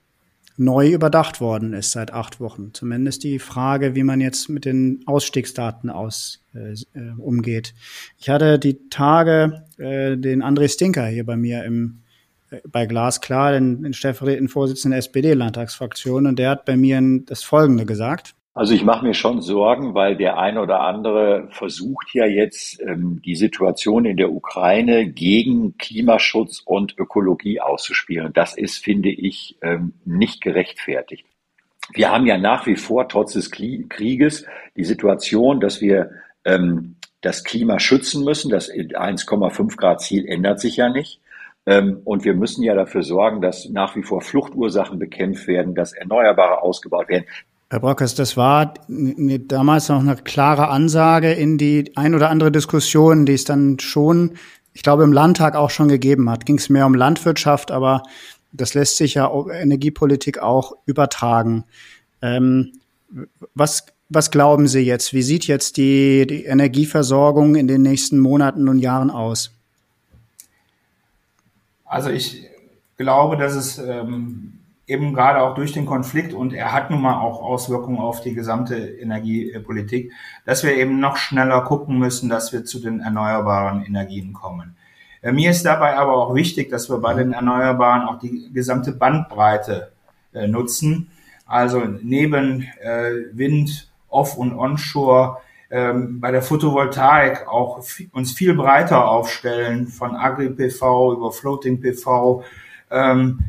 S2: neu überdacht worden ist seit acht Wochen. Zumindest die Frage, wie man jetzt mit den Ausstiegsdaten aus, äh, äh umgeht. Ich hatte die Tage äh, den André Stinker hier bei mir im bei Glasklar, den, den stellvertretenden Vorsitzenden der SPD-Landtagsfraktion, und der hat bei mir das Folgende gesagt.
S4: Also ich mache mir schon Sorgen, weil der ein oder andere versucht ja jetzt ähm, die Situation in der Ukraine gegen Klimaschutz und Ökologie auszuspielen. Das ist, finde ich, ähm, nicht gerechtfertigt. Wir haben ja nach wie vor trotz des Krieges die Situation, dass wir ähm, das Klima schützen müssen. Das 1,5 Grad Ziel ändert sich ja nicht. Und wir müssen ja dafür sorgen, dass nach wie vor Fluchtursachen bekämpft werden, dass Erneuerbare ausgebaut werden.
S2: Herr Brockers, das war damals noch eine klare Ansage in die ein oder andere Diskussion, die es dann schon, ich glaube, im Landtag auch schon gegeben hat. Ging es mehr um Landwirtschaft, aber das lässt sich ja Energiepolitik auch übertragen. Ähm, was, was glauben Sie jetzt? Wie sieht jetzt die, die Energieversorgung in den nächsten Monaten und Jahren aus?
S3: Also ich glaube, dass es ähm, eben gerade auch durch den Konflikt und er hat nun mal auch Auswirkungen auf die gesamte Energiepolitik, dass wir eben noch schneller gucken müssen, dass wir zu den erneuerbaren Energien kommen. Äh, mir ist dabei aber auch wichtig, dass wir bei den Erneuerbaren auch die gesamte Bandbreite äh, nutzen. Also neben äh, Wind, Off- und Onshore ähm, bei der Photovoltaik auch uns viel breiter aufstellen, von Agri-PV über Floating-PV, ähm,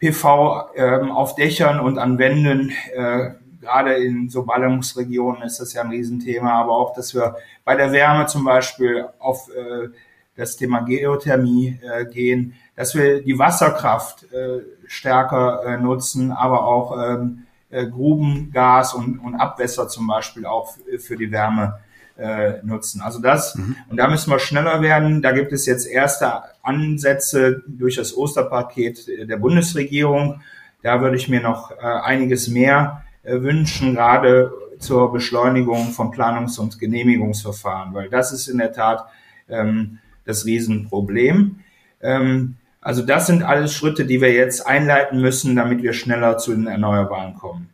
S3: PV ähm, auf Dächern und an Wänden, äh, gerade in so Ballungsregionen ist das ja ein Riesenthema, aber auch, dass wir bei der Wärme zum Beispiel auf äh, das Thema Geothermie äh, gehen, dass wir die Wasserkraft äh, stärker äh, nutzen, aber auch ähm, äh, Grubengas und, und Abwässer zum Beispiel auch für die Wärme äh, nutzen. Also das, mhm. und da müssen wir schneller werden. Da gibt es jetzt erste Ansätze durch das Osterpaket der Bundesregierung. Da würde ich mir noch äh, einiges mehr äh, wünschen, gerade zur Beschleunigung von Planungs- und Genehmigungsverfahren, weil das ist in der Tat ähm, das Riesenproblem. Ähm, also das sind alles Schritte, die wir jetzt einleiten müssen, damit wir schneller zu den Erneuerbaren kommen.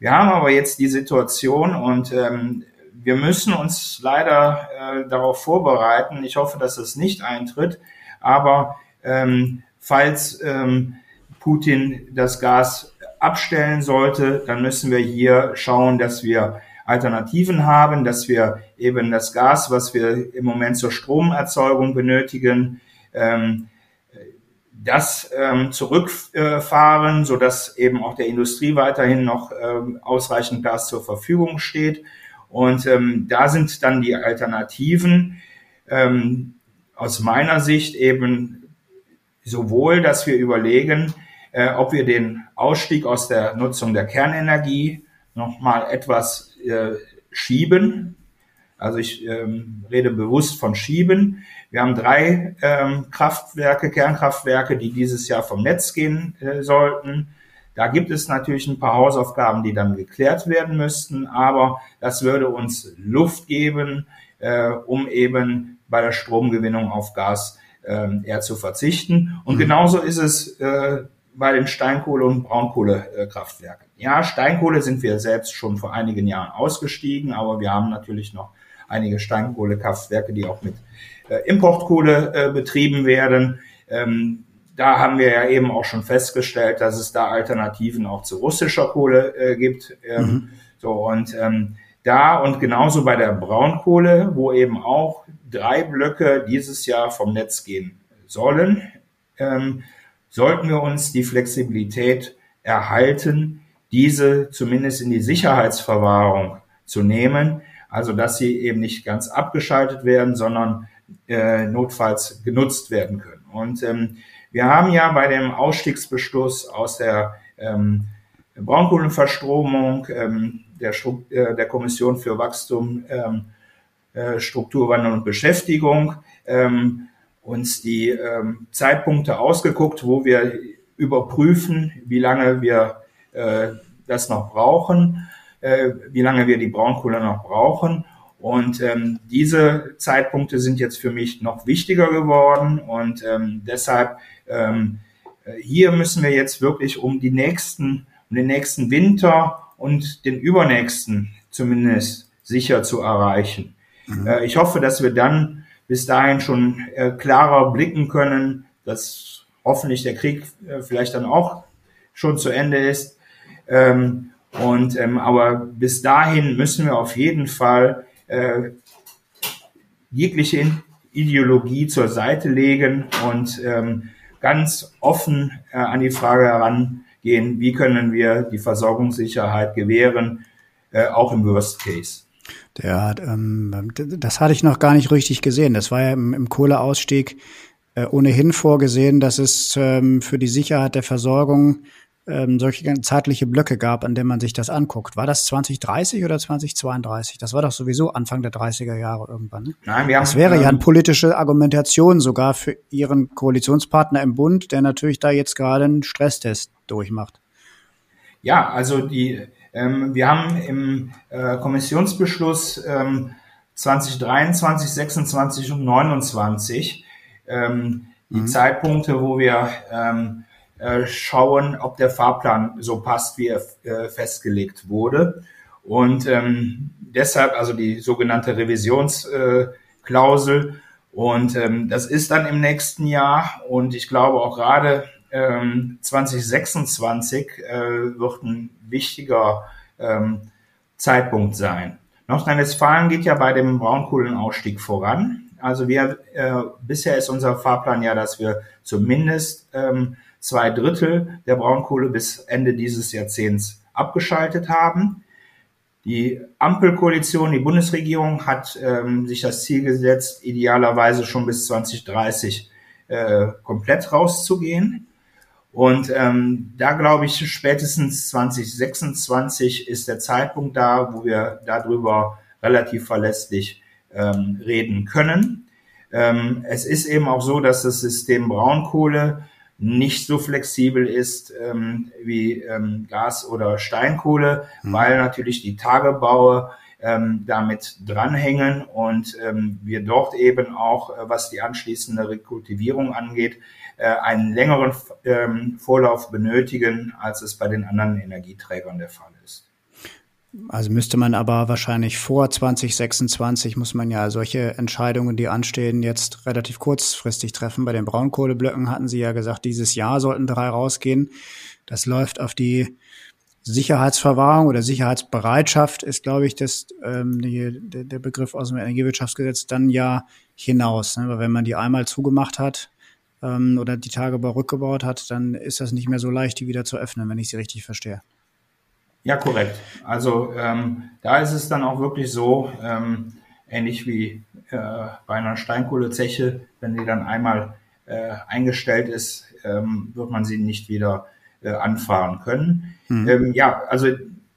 S3: Wir haben aber jetzt die Situation und ähm, wir müssen uns leider äh, darauf vorbereiten. Ich hoffe, dass es nicht eintritt. Aber ähm, falls ähm, Putin das Gas abstellen sollte, dann müssen wir hier schauen, dass wir Alternativen haben, dass wir eben das Gas, was wir im Moment zur Stromerzeugung benötigen, ähm, das ähm, zurückfahren, so dass eben auch der Industrie weiterhin noch ähm, ausreichend Gas zur Verfügung steht. Und ähm, da sind dann die Alternativen ähm, aus meiner Sicht eben sowohl, dass wir überlegen, äh, ob wir den Ausstieg aus der Nutzung der Kernenergie nochmal etwas äh, schieben. Also ich ähm, rede bewusst von schieben. Wir haben drei ähm, Kraftwerke, Kernkraftwerke, die dieses Jahr vom Netz gehen äh, sollten. Da gibt es natürlich ein paar Hausaufgaben, die dann geklärt werden müssten, aber das würde uns Luft geben, äh, um eben bei der Stromgewinnung auf Gas äh, eher zu verzichten. Und mhm. genauso ist es äh, bei den Steinkohle- und Braunkohlekraftwerken. Ja, Steinkohle sind wir selbst schon vor einigen Jahren ausgestiegen, aber wir haben natürlich noch einige Steinkohlekraftwerke, die auch mit äh, Importkohle äh, betrieben werden. Ähm, da haben wir ja eben auch schon festgestellt, dass es da Alternativen auch zu russischer Kohle äh, gibt. Ähm, mhm. So und ähm, da und genauso bei der Braunkohle, wo eben auch drei Blöcke dieses Jahr vom Netz gehen sollen, ähm, sollten wir uns die Flexibilität erhalten, diese zumindest in die Sicherheitsverwahrung zu nehmen, also dass sie eben nicht ganz abgeschaltet werden, sondern äh, notfalls genutzt werden können. Und ähm, wir haben ja bei dem Ausstiegsbeschluss aus der ähm, Braunkohlenverstromung ähm, der, äh, der Kommission für Wachstum, ähm, äh, Strukturwandel und Beschäftigung ähm, uns die ähm, Zeitpunkte ausgeguckt, wo wir überprüfen, wie lange wir äh, das noch brauchen, äh, wie lange wir die Braunkohle noch brauchen. Und ähm, diese Zeitpunkte sind jetzt für mich noch wichtiger geworden und ähm, deshalb ähm, hier müssen wir jetzt wirklich um die nächsten, um den nächsten Winter und den übernächsten zumindest sicher zu erreichen. Mhm. Äh, ich hoffe, dass wir dann bis dahin schon äh, klarer blicken können, dass hoffentlich der Krieg äh, vielleicht dann auch schon zu Ende ist. Ähm, und ähm, aber bis dahin müssen wir auf jeden Fall äh, jegliche Ideologie zur Seite legen und ähm, ganz offen äh, an die Frage herangehen, wie können wir die Versorgungssicherheit gewähren, äh, auch im Worst Case.
S2: Der ähm, das hatte ich noch gar nicht richtig gesehen. Das war ja im, im Kohleausstieg äh, ohnehin vorgesehen, dass es ähm, für die Sicherheit der Versorgung ähm, solche zeitliche Blöcke gab, an denen man sich das anguckt. War das 2030 oder 2032? Das war doch sowieso Anfang der 30er Jahre irgendwann. Ne? Nein, wir haben, das wäre ähm, ja eine politische Argumentation sogar für Ihren Koalitionspartner im Bund, der natürlich da jetzt gerade einen Stresstest durchmacht.
S3: Ja, also die, ähm, wir haben im äh, Kommissionsbeschluss ähm, 2023, 26 und 29 ähm, die mhm. Zeitpunkte, wo wir ähm, äh, schauen, ob der Fahrplan so passt, wie er äh, festgelegt wurde. Und ähm, deshalb also die sogenannte Revisionsklausel. Und ähm, das ist dann im nächsten Jahr. Und ich glaube auch gerade ähm, 2026 äh, wird ein wichtiger ähm, Zeitpunkt sein. Nordrhein-Westfalen geht ja bei dem Braunkohlenausstieg voran. Also wir äh, bisher ist unser Fahrplan ja, dass wir zumindest ähm, zwei Drittel der Braunkohle bis Ende dieses Jahrzehnts abgeschaltet haben. Die Ampelkoalition, die Bundesregierung hat ähm, sich das Ziel gesetzt, idealerweise schon bis 2030 äh, komplett rauszugehen. Und ähm, da glaube ich, spätestens 2026 ist der Zeitpunkt da, wo wir darüber relativ verlässlich ähm, reden können. Ähm, es ist eben auch so, dass das System Braunkohle nicht so flexibel ist ähm, wie ähm, Gas oder Steinkohle, mhm. weil natürlich die Tagebaue ähm, damit dranhängen und ähm, wir dort eben auch, äh, was die anschließende Rekultivierung angeht, äh, einen längeren ähm, Vorlauf benötigen, als es bei den anderen Energieträgern der Fall ist.
S2: Also müsste man aber wahrscheinlich vor 2026 muss man ja solche Entscheidungen, die anstehen, jetzt relativ kurzfristig treffen. Bei den Braunkohleblöcken hatten Sie ja gesagt, dieses Jahr sollten drei rausgehen. Das läuft auf die Sicherheitsverwahrung oder Sicherheitsbereitschaft ist, glaube ich, das, ähm, die, der Begriff aus dem Energiewirtschaftsgesetz dann ja hinaus. Ne? Weil wenn man die einmal zugemacht hat ähm, oder die Tagebau rückgebaut hat, dann ist das nicht mehr so leicht, die wieder zu öffnen, wenn ich sie richtig verstehe.
S3: Ja, korrekt. Also ähm, da ist es dann auch wirklich so, ähm, ähnlich wie äh, bei einer Steinkohlezeche, wenn die dann einmal äh, eingestellt ist, ähm, wird man sie nicht wieder äh, anfahren können. Mhm. Ähm, ja, also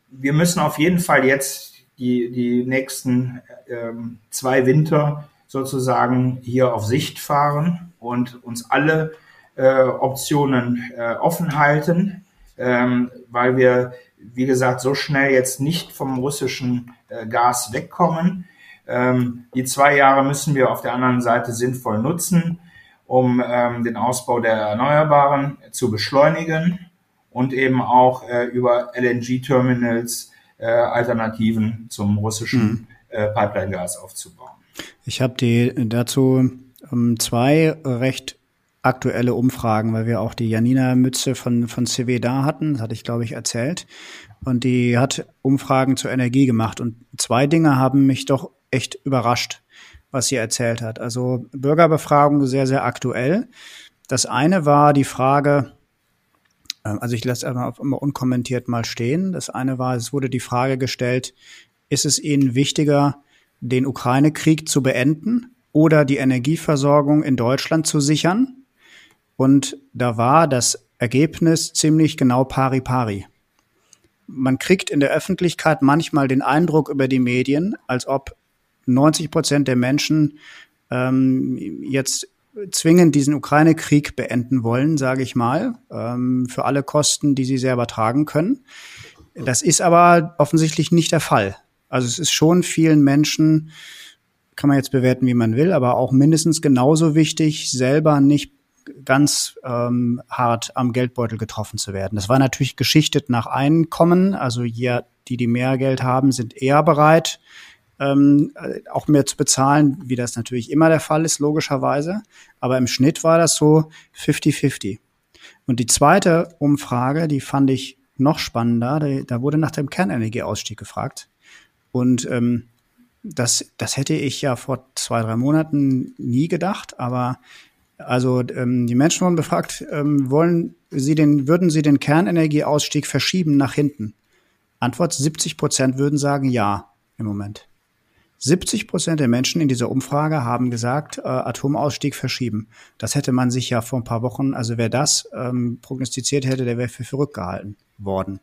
S3: wir müssen auf jeden Fall jetzt die, die nächsten ähm, zwei Winter sozusagen hier auf Sicht fahren und uns alle äh, Optionen äh, offen halten ähm, weil wir, wie gesagt, so schnell jetzt nicht vom russischen äh, Gas wegkommen. Ähm, die zwei Jahre müssen wir auf der anderen Seite sinnvoll nutzen, um ähm, den Ausbau der Erneuerbaren zu beschleunigen und eben auch äh, über LNG-Terminals äh, Alternativen zum russischen mhm. äh, Pipeline-Gas aufzubauen.
S2: Ich habe die dazu ähm, zwei recht aktuelle Umfragen, weil wir auch die Janina Mütze von, von CW da hatten, das hatte ich, glaube ich, erzählt. Und die hat Umfragen zur Energie gemacht. Und zwei Dinge haben mich doch echt überrascht, was sie erzählt hat. Also Bürgerbefragung sehr, sehr aktuell. Das eine war die Frage, ähm, also ich lasse einfach immer unkommentiert mal stehen. Das eine war, es wurde die Frage gestellt, ist es Ihnen wichtiger, den Ukraine-Krieg zu beenden oder die Energieversorgung in Deutschland zu sichern? Und da war das Ergebnis ziemlich genau pari pari. Man kriegt in der Öffentlichkeit manchmal den Eindruck über die Medien, als ob 90 Prozent der Menschen ähm, jetzt zwingend diesen Ukraine-Krieg beenden wollen, sage ich mal, ähm, für alle Kosten, die sie selber tragen können. Das ist aber offensichtlich nicht der Fall. Also es ist schon vielen Menschen, kann man jetzt bewerten, wie man will, aber auch mindestens genauso wichtig, selber nicht ganz ähm, hart am Geldbeutel getroffen zu werden. Das war natürlich geschichtet nach Einkommen. Also hier, die, die mehr Geld haben, sind eher bereit, ähm, auch mehr zu bezahlen, wie das natürlich immer der Fall ist, logischerweise. Aber im Schnitt war das so 50-50. Und die zweite Umfrage, die fand ich noch spannender. Da, da wurde nach dem Kernenergieausstieg gefragt. Und ähm, das, das hätte ich ja vor zwei, drei Monaten nie gedacht, aber also ähm, die Menschen wurden befragt, ähm, wollen Sie den, würden Sie den Kernenergieausstieg verschieben nach hinten? Antwort 70 Prozent würden sagen ja im Moment. 70 Prozent der Menschen in dieser Umfrage haben gesagt, äh, Atomausstieg verschieben. Das hätte man sich ja vor ein paar Wochen, also wer das ähm, prognostiziert hätte, der wäre für verrückt gehalten worden.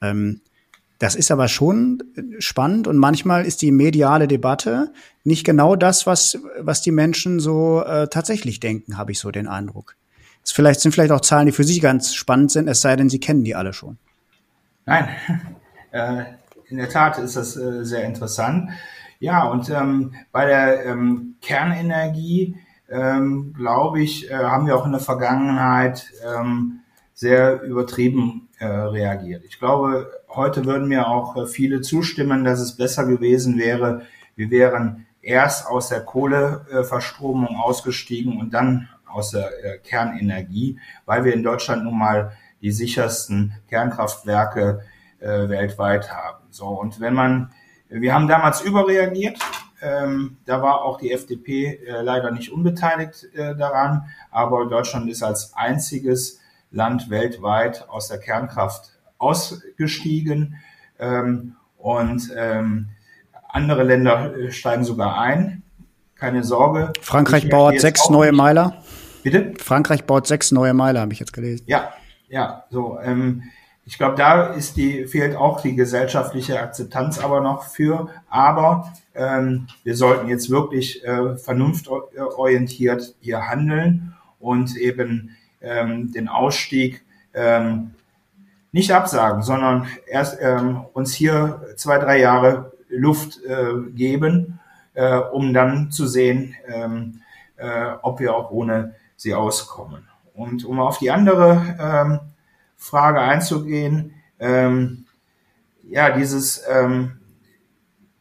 S2: Ähm, das ist aber schon spannend und manchmal ist die mediale Debatte nicht genau das, was, was die Menschen so äh, tatsächlich denken, habe ich so den Eindruck. Es vielleicht sind vielleicht auch Zahlen, die für Sie ganz spannend sind, es sei denn, Sie kennen die alle schon.
S3: Nein, äh, in der Tat ist das äh, sehr interessant. Ja, und ähm, bei der ähm, Kernenergie, ähm, glaube ich, äh, haben wir auch in der Vergangenheit ähm, sehr übertrieben äh, reagiert. Ich glaube, heute würden mir auch äh, viele zustimmen, dass es besser gewesen wäre, wir wären erst aus der Kohleverstromung ausgestiegen und dann aus der äh, Kernenergie, weil wir in Deutschland nun mal die sichersten Kernkraftwerke äh, weltweit haben. So und wenn man, wir haben damals überreagiert. Ähm, da war auch die FDP äh, leider nicht unbeteiligt äh, daran, aber Deutschland ist als einziges Land weltweit aus der Kernkraft ausgestiegen ähm, und ähm, andere Länder äh, steigen sogar ein. Keine Sorge.
S2: Frankreich baut sechs neue nicht. Meiler.
S3: Bitte?
S2: Frankreich baut sechs neue Meiler, habe ich jetzt gelesen.
S3: Ja, ja, so. Ähm, ich glaube, da ist die, fehlt auch die gesellschaftliche Akzeptanz aber noch für. Aber ähm, wir sollten jetzt wirklich äh, vernunftorientiert hier handeln und eben ähm, den Ausstieg ähm, nicht absagen, sondern erst ähm, uns hier zwei, drei Jahre Luft äh, geben, äh, um dann zu sehen, ähm, äh, ob wir auch ohne sie auskommen. Und um auf die andere ähm, Frage einzugehen, ähm, ja, dieses, ähm,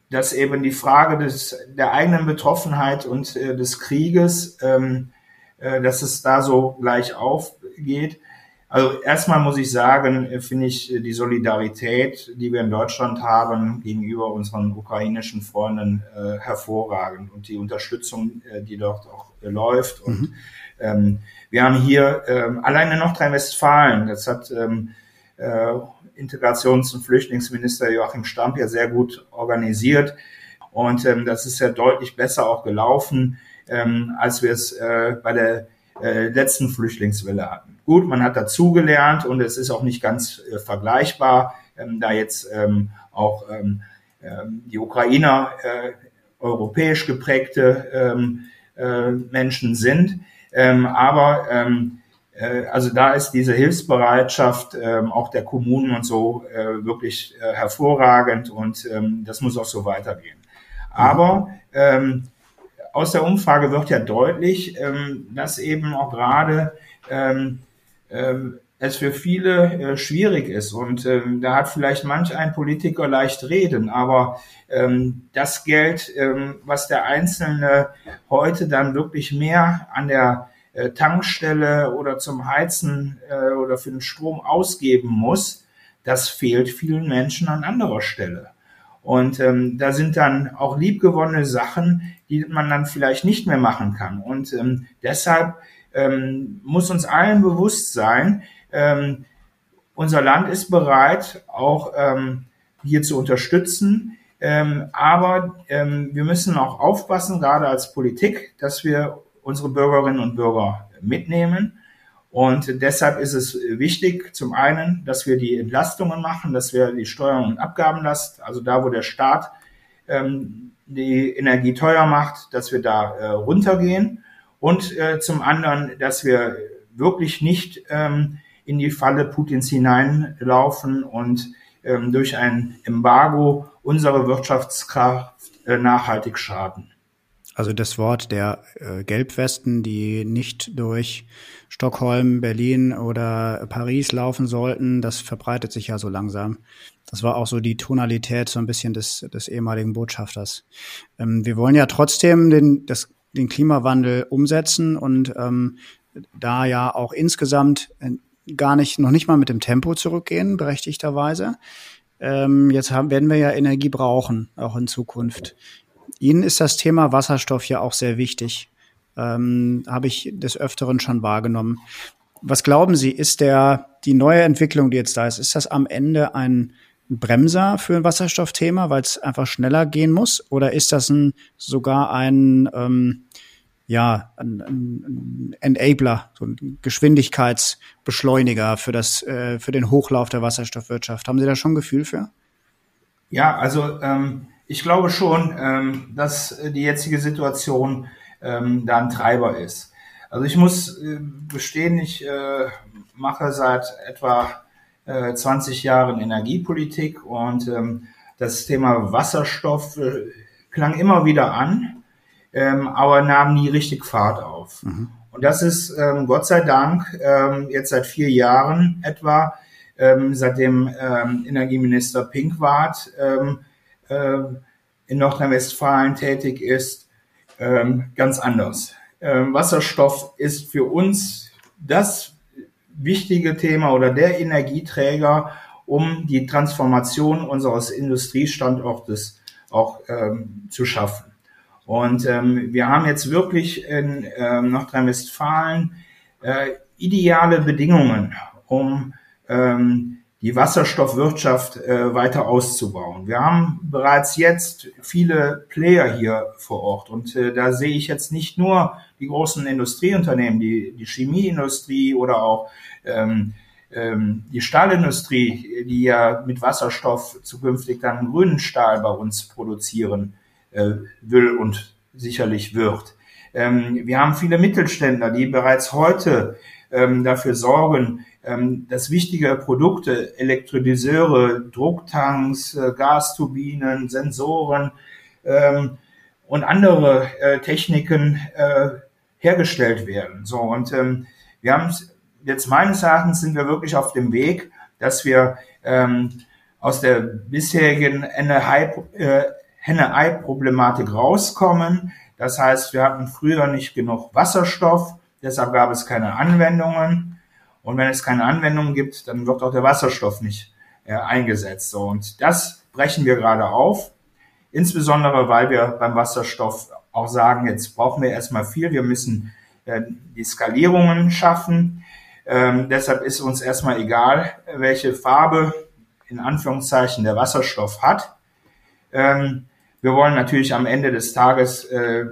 S3: dass eben die Frage des, der eigenen Betroffenheit und äh, des Krieges, ähm, äh, dass es da so gleich aufgeht, also erstmal muss ich sagen, äh, finde ich äh, die Solidarität, die wir in Deutschland haben gegenüber unseren ukrainischen Freunden äh, hervorragend und die Unterstützung, äh, die dort auch äh, läuft. Und mhm. ähm, wir haben hier ähm, allein in Nordrhein-Westfalen, das hat ähm, äh, Integrations- und Flüchtlingsminister Joachim Stamp ja sehr gut organisiert. Und ähm, das ist ja deutlich besser auch gelaufen, ähm, als wir es äh, bei der äh, letzten Flüchtlingswelle hatten. Gut, man hat dazugelernt und es ist auch nicht ganz äh, vergleichbar, ähm, da jetzt ähm, auch ähm, ähm, die Ukrainer äh, europäisch geprägte ähm, äh, Menschen sind. Ähm, aber ähm, äh, also da ist diese Hilfsbereitschaft ähm, auch der Kommunen und so äh, wirklich äh, hervorragend und ähm, das muss auch so weitergehen. Aber ähm, aus der Umfrage wird ja deutlich, ähm, dass eben auch gerade ähm, ähm, es für viele äh, schwierig ist. Und ähm, da hat vielleicht manch ein Politiker leicht reden, aber ähm, das Geld, ähm, was der Einzelne heute dann wirklich mehr an der äh, Tankstelle oder zum Heizen äh, oder für den Strom ausgeben muss, das fehlt vielen Menschen an anderer Stelle. Und ähm, da sind dann auch liebgewonnene Sachen, die man dann vielleicht nicht mehr machen kann. Und ähm, deshalb ähm, muss uns allen bewusst sein, ähm, unser Land ist bereit, auch ähm, hier zu unterstützen. Ähm, aber ähm, wir müssen auch aufpassen, gerade als Politik, dass wir unsere Bürgerinnen und Bürger mitnehmen. Und deshalb ist es wichtig, zum einen, dass wir die Entlastungen machen, dass wir die Steuern und Abgabenlast, also da, wo der Staat ähm, die Energie teuer macht, dass wir da äh, runtergehen. Und äh, zum anderen, dass wir wirklich nicht ähm, in die Falle Putins hineinlaufen und ähm, durch ein Embargo unsere Wirtschaftskraft äh, nachhaltig schaden.
S2: Also das Wort der äh, Gelbwesten, die nicht durch Stockholm, Berlin oder Paris laufen sollten, das verbreitet sich ja so langsam. Das war auch so die Tonalität so ein bisschen des, des ehemaligen Botschafters. Ähm, wir wollen ja trotzdem den, das, den Klimawandel umsetzen und ähm, da ja auch insgesamt äh, gar nicht, noch nicht mal mit dem Tempo zurückgehen, berechtigterweise. Ähm, jetzt haben, werden wir ja Energie brauchen, auch in Zukunft. Ihnen ist das Thema Wasserstoff ja auch sehr wichtig. Ähm, Habe ich des Öfteren schon wahrgenommen. Was glauben Sie, ist der, die neue Entwicklung, die jetzt da ist, ist das am Ende ein Bremser für ein Wasserstoffthema, weil es einfach schneller gehen muss? Oder ist das ein, sogar ein, ähm, ja, ein, ein Enabler, so ein Geschwindigkeitsbeschleuniger für das, äh, für den Hochlauf der Wasserstoffwirtschaft? Haben Sie da schon ein Gefühl für?
S3: Ja, also ähm, ich glaube schon, ähm, dass die jetzige Situation ähm, da ein Treiber ist. Also ich muss äh, bestehen, ich äh, mache seit etwa äh, 20 Jahren Energiepolitik und ähm, das Thema Wasserstoff äh, klang immer wieder an, ähm, aber nahm nie richtig Fahrt auf. Mhm. Und das ist ähm, Gott sei Dank ähm, jetzt seit vier Jahren etwa, ähm, seitdem ähm, Energieminister Pinkwart ähm, äh, in Nordrhein-Westfalen tätig ist, ähm, ganz anders. Ähm, Wasserstoff ist für uns das wichtige Thema oder der Energieträger, um die Transformation unseres Industriestandortes auch ähm, zu schaffen. Und ähm, wir haben jetzt wirklich in ähm, Nordrhein-Westfalen äh, ideale Bedingungen, um ähm, die Wasserstoffwirtschaft äh, weiter auszubauen. Wir haben bereits jetzt viele Player hier vor Ort und äh, da sehe ich jetzt nicht nur die großen Industrieunternehmen, die, die Chemieindustrie oder auch ähm, ähm, die Stahlindustrie, die ja mit Wasserstoff zukünftig dann grünen Stahl bei uns produzieren will und sicherlich wird. Ähm, wir haben viele Mittelständler, die bereits heute ähm, dafür sorgen, ähm, dass wichtige Produkte, Elektrolyseure, Drucktanks, äh, Gasturbinen, Sensoren und andere äh, Techniken äh, hergestellt werden. So und wir haben jetzt meines Erachtens sind wir wirklich auf dem Weg, dass wir aus der bisherigen Henne-Ei-Problematik rauskommen. Das heißt, wir hatten früher nicht genug Wasserstoff, deshalb gab es keine Anwendungen. Und wenn es keine Anwendung gibt, dann wird auch der Wasserstoff nicht äh, eingesetzt. So, und das brechen wir gerade auf. Insbesondere, weil wir beim Wasserstoff auch sagen, jetzt brauchen wir erstmal viel. Wir müssen äh, die Skalierungen schaffen. Ähm, deshalb ist uns erstmal egal, welche Farbe in Anführungszeichen der Wasserstoff hat. Ähm, wir wollen natürlich am Ende des Tages, äh,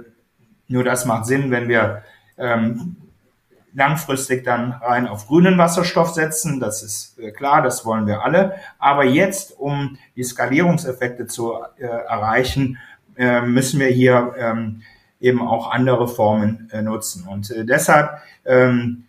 S3: nur das macht Sinn, wenn wir ähm, langfristig dann rein auf grünen Wasserstoff setzen. Das ist äh, klar, das wollen wir alle. Aber jetzt, um die Skalierungseffekte zu äh, erreichen, äh, müssen wir hier ähm, eben auch andere Formen äh, nutzen. Und äh, deshalb ähm,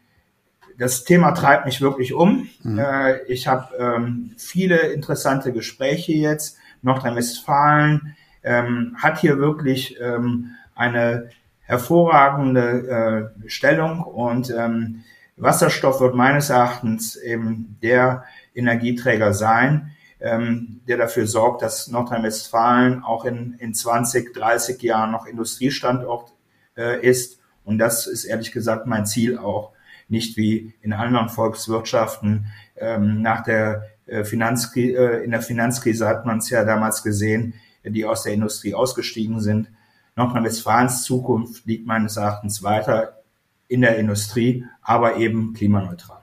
S3: das Thema treibt mich wirklich um. Mhm. Ich habe ähm, viele interessante Gespräche jetzt. Nordrhein-Westfalen ähm, hat hier wirklich ähm, eine hervorragende äh, Stellung und ähm, Wasserstoff wird meines Erachtens eben der Energieträger sein, ähm, der dafür sorgt, dass Nordrhein-Westfalen auch in, in 20, 30 Jahren noch Industriestandort äh, ist. Und das ist ehrlich gesagt mein Ziel auch, nicht wie in anderen Volkswirtschaften. Ähm, nach der äh, Finanzkrise, äh, in der Finanzkrise hat man es ja damals gesehen, die aus der Industrie ausgestiegen sind. Nordrhein-Westfalens Zukunft liegt meines Erachtens weiter in der Industrie, aber eben klimaneutral.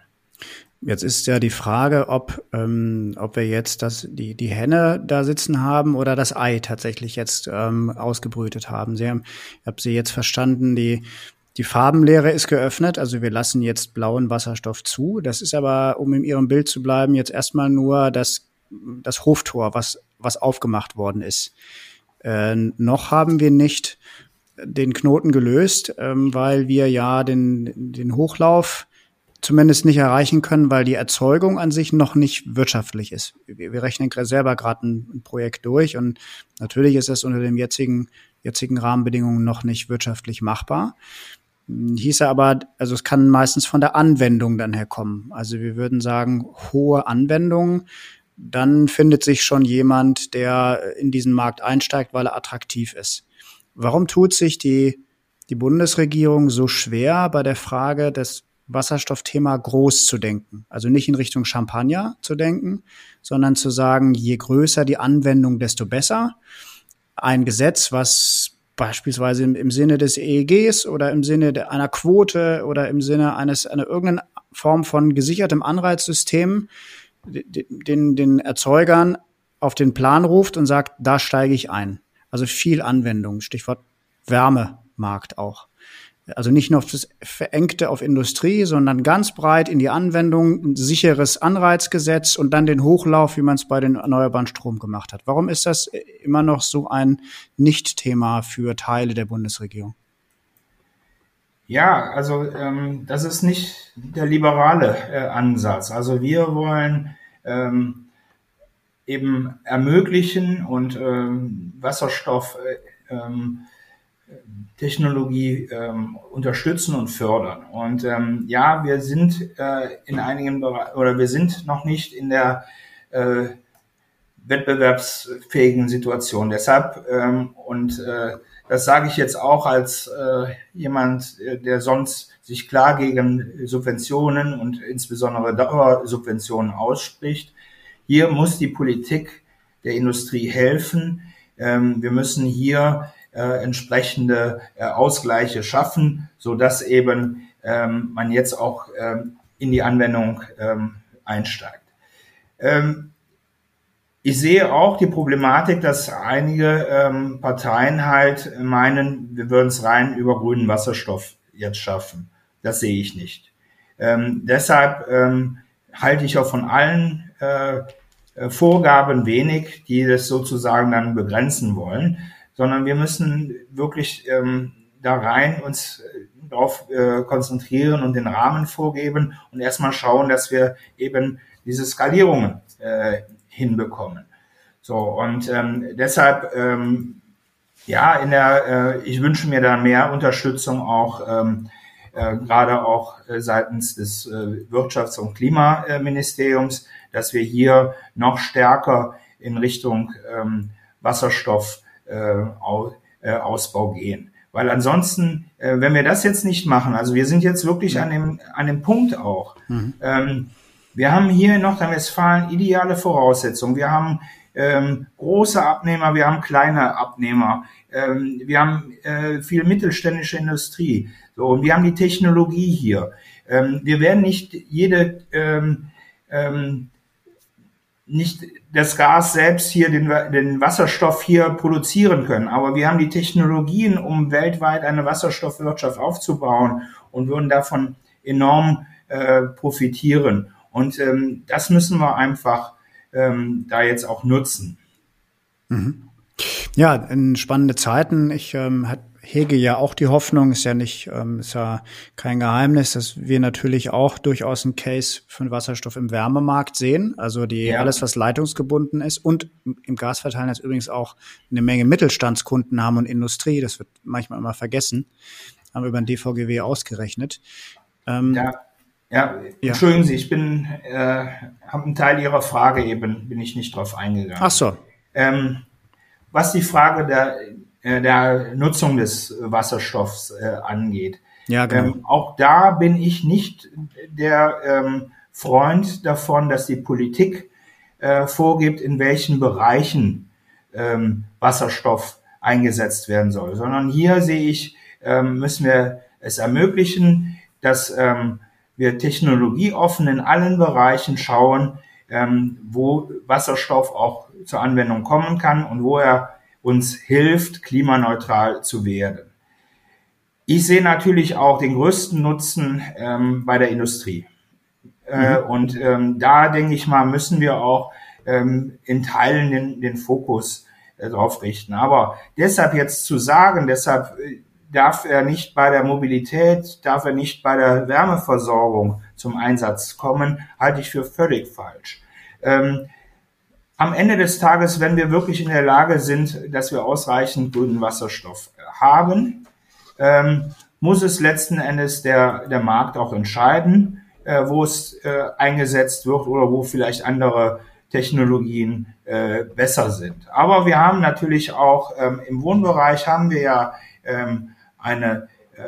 S2: Jetzt ist ja die Frage, ob, ähm, ob wir jetzt das, die, die Henne da sitzen haben oder das Ei tatsächlich jetzt ähm, ausgebrütet haben. Sie haben, ich habe Sie jetzt verstanden, die, die Farbenlehre ist geöffnet, also wir lassen jetzt blauen Wasserstoff zu. Das ist aber, um in Ihrem Bild zu bleiben, jetzt erstmal nur das, das Hoftor, was, was aufgemacht worden ist. Äh, noch haben wir nicht den Knoten gelöst, ähm, weil wir ja den, den Hochlauf zumindest nicht erreichen können, weil die Erzeugung an sich noch nicht wirtschaftlich ist. Wir, wir rechnen selber gerade ein, Projekt durch und natürlich ist es unter den jetzigen, jetzigen Rahmenbedingungen noch nicht wirtschaftlich machbar. Hieße aber, also es kann meistens von der Anwendung dann herkommen. Also wir würden sagen, hohe Anwendungen, dann findet sich schon jemand, der in diesen Markt einsteigt, weil er attraktiv ist. Warum tut sich die, die Bundesregierung so schwer bei der Frage des Wasserstoffthema groß zu denken. Also nicht in Richtung Champagner zu denken, sondern zu sagen, je größer die Anwendung, desto besser. Ein Gesetz, was beispielsweise im, im Sinne des EEGs oder im Sinne einer Quote oder im Sinne eines einer irgendeiner Form von gesichertem Anreizsystem den, den Erzeugern auf den Plan ruft und sagt, da steige ich ein. Also viel Anwendung, Stichwort Wärmemarkt auch. Also nicht nur auf das Verengte auf Industrie, sondern ganz breit in die Anwendung, ein sicheres Anreizgesetz und dann den Hochlauf, wie man es bei den erneuerbaren Strom gemacht hat. Warum ist das immer noch so ein Nicht-Thema für Teile der Bundesregierung?
S3: Ja, also ähm, das ist nicht der liberale äh, Ansatz. Also wir wollen ähm, eben ermöglichen und ähm, Wasserstoff äh, ähm, ähm, unterstützen und fördern. Und ähm, ja, wir sind äh, in einigen Bereichen oder wir sind noch nicht in der äh, wettbewerbsfähigen Situation. Deshalb und das sage ich jetzt auch als äh, jemand, äh, der sonst sich klar gegen Subventionen und insbesondere Dauersubventionen ausspricht. Hier muss die Politik der Industrie helfen. Ähm, wir müssen hier äh, entsprechende äh, Ausgleiche schaffen, so dass eben ähm, man jetzt auch ähm, in die Anwendung ähm, einsteigt. Ähm, ich sehe auch die Problematik, dass einige ähm, Parteien halt meinen, wir würden es rein über grünen Wasserstoff jetzt schaffen. Das sehe ich nicht. Ähm, deshalb ähm, halte ich auch von allen äh, äh, Vorgaben wenig, die das sozusagen dann begrenzen wollen, sondern wir müssen wirklich ähm, da rein uns äh, darauf äh, konzentrieren und den Rahmen vorgeben und erstmal schauen, dass wir eben diese Skalierungen äh, hinbekommen. So, und ähm, deshalb, ähm, ja, in der, äh, ich wünsche mir da mehr Unterstützung auch, ähm, äh, gerade auch äh, seitens des äh, Wirtschafts- und Klimaministeriums, dass wir hier noch stärker in Richtung ähm, Wasserstoff äh, äh, Ausbau gehen. Weil ansonsten, äh, wenn wir das jetzt nicht machen, also wir sind jetzt wirklich an dem, an dem Punkt auch, mhm. ähm, wir haben hier in Nordrhein-Westfalen ideale Voraussetzungen. Wir haben ähm, große Abnehmer, wir haben kleine Abnehmer, ähm, wir haben äh, viel mittelständische Industrie. So, und wir haben die Technologie hier. Ähm, wir werden nicht jede, ähm, ähm, nicht das Gas selbst hier, den, den Wasserstoff hier produzieren können, aber wir haben die Technologien, um weltweit eine Wasserstoffwirtschaft aufzubauen und würden davon enorm äh, profitieren. Und ähm, das müssen wir einfach ähm, da jetzt auch nutzen.
S2: Mhm. Ja, in spannende Zeiten. Ich ähm, hege ja auch die Hoffnung, ist ja nicht, ähm, ist ja kein Geheimnis, dass wir natürlich auch durchaus einen Case für den Wasserstoff im Wärmemarkt sehen. Also die ja. alles, was leitungsgebunden ist und im Gasverteilen jetzt übrigens auch eine Menge Mittelstandskunden haben und Industrie. Das wird manchmal immer vergessen. Haben wir über den DVGW ausgerechnet.
S3: Ähm, ja. Ja, ja, entschuldigen Sie, ich bin, äh, habe einen Teil Ihrer Frage eben, bin ich nicht drauf eingegangen.
S2: Ach so.
S3: Ähm, was die Frage der, äh, der Nutzung des Wasserstoffs äh, angeht. Ja, genau. Ähm, auch da bin ich nicht der ähm, Freund davon, dass die Politik äh, vorgibt, in welchen Bereichen ähm, Wasserstoff eingesetzt werden soll, sondern hier sehe ich, ähm, müssen wir es ermöglichen, dass ähm, wir technologieoffen in allen Bereichen schauen, ähm, wo Wasserstoff auch zur Anwendung kommen kann und wo er uns hilft, klimaneutral zu werden. Ich sehe natürlich auch den größten Nutzen ähm, bei der Industrie. Äh, mhm. Und ähm, da denke ich mal, müssen wir auch ähm, in Teilen den, den Fokus äh, drauf richten. Aber deshalb jetzt zu sagen, deshalb äh, darf er nicht bei der Mobilität, darf er nicht bei der Wärmeversorgung zum Einsatz kommen, halte ich für völlig falsch. Ähm, am Ende des Tages, wenn wir wirklich in der Lage sind, dass wir ausreichend grünen Wasserstoff haben, ähm, muss es letzten Endes der, der Markt auch entscheiden, äh, wo es äh, eingesetzt wird oder wo vielleicht andere Technologien äh, besser sind. Aber wir haben natürlich auch ähm, im Wohnbereich haben wir ja ähm, eine äh,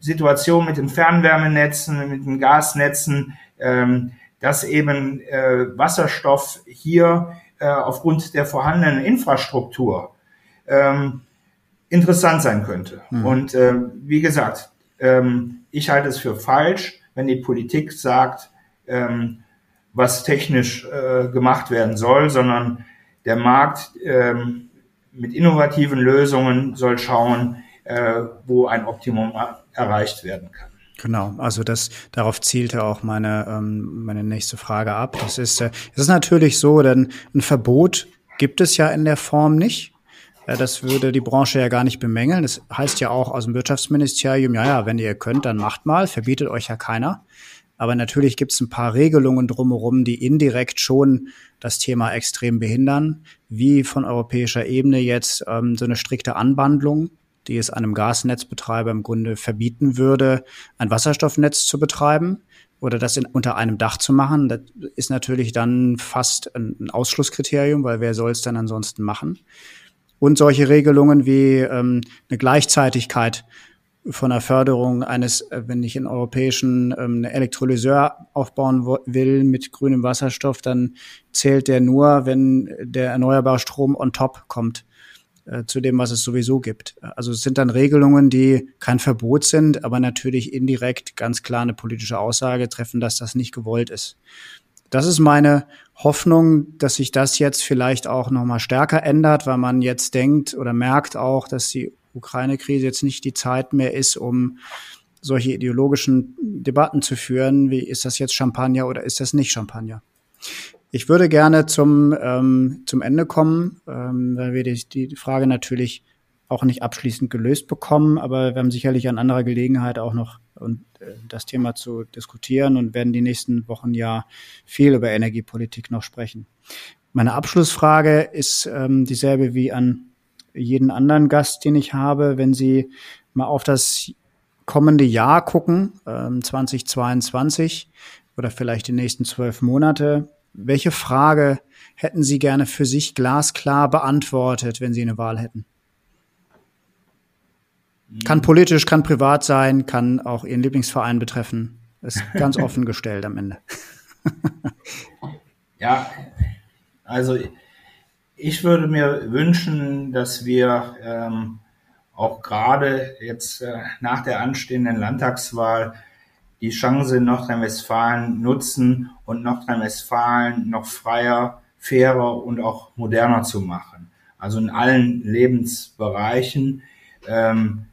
S3: Situation mit den Fernwärmenetzen, mit den Gasnetzen, ähm, dass eben äh, Wasserstoff hier äh, aufgrund der vorhandenen Infrastruktur ähm, interessant sein könnte. Mhm. Und äh, wie gesagt, ähm, ich halte es für falsch, wenn die Politik sagt, ähm, was technisch äh, gemacht werden soll, sondern der Markt ähm, mit innovativen Lösungen soll schauen, äh, wo ein Optimum erreicht werden kann.
S2: Genau, also das darauf zielte auch meine ähm, meine nächste Frage ab. Das ist äh, es ist natürlich so, denn ein Verbot gibt es ja in der Form nicht. Äh, das würde die Branche ja gar nicht bemängeln. Das heißt ja auch aus dem Wirtschaftsministerium, ja, ja, wenn ihr könnt, dann macht mal, verbietet euch ja keiner. Aber natürlich gibt es ein paar Regelungen drumherum, die indirekt schon das Thema extrem behindern, wie von europäischer Ebene jetzt ähm, so eine strikte Anbandlung die es einem Gasnetzbetreiber im Grunde verbieten würde, ein Wasserstoffnetz zu betreiben oder das in, unter einem Dach zu machen. Das ist natürlich dann fast ein, ein Ausschlusskriterium, weil wer soll es dann ansonsten machen? Und solche Regelungen wie ähm, eine Gleichzeitigkeit von der Förderung eines, äh, wenn ich in europäischen ähm, Elektrolyseur aufbauen will mit grünem Wasserstoff, dann zählt der nur, wenn der erneuerbare Strom on top kommt äh, zu dem, was es sowieso gibt. Also es sind dann Regelungen, die kein Verbot sind, aber natürlich indirekt ganz klar eine politische Aussage treffen, dass das nicht gewollt ist. Das ist meine Hoffnung, dass sich das jetzt vielleicht auch noch mal stärker ändert, weil man jetzt denkt oder merkt auch, dass die Ukraine-Krise jetzt nicht die Zeit mehr ist, um solche ideologischen Debatten zu führen, wie ist das jetzt Champagner oder ist das nicht Champagner? Ich würde gerne zum, ähm, zum Ende kommen, ähm, weil wir die, die Frage natürlich auch nicht abschließend gelöst bekommen, aber wir haben sicherlich an anderer Gelegenheit auch noch und, äh, das Thema zu diskutieren und werden die nächsten Wochen ja viel über Energiepolitik noch sprechen. Meine Abschlussfrage ist ähm, dieselbe wie an jeden anderen Gast, den ich habe. Wenn Sie mal auf das kommende Jahr gucken, ähm, 2022 oder vielleicht die nächsten zwölf Monate, welche Frage hätten Sie gerne für sich glasklar beantwortet, wenn Sie eine Wahl hätten? Kann politisch, kann privat sein, kann auch Ihren Lieblingsverein betreffen. Ist ganz offen gestellt am Ende.
S3: ja, also ich würde mir wünschen, dass wir ähm, auch gerade jetzt äh, nach der anstehenden Landtagswahl die Chance in Nordrhein-Westfalen nutzen und Nordrhein-Westfalen noch freier, fairer und auch moderner zu machen. Also in allen Lebensbereichen. Ähm,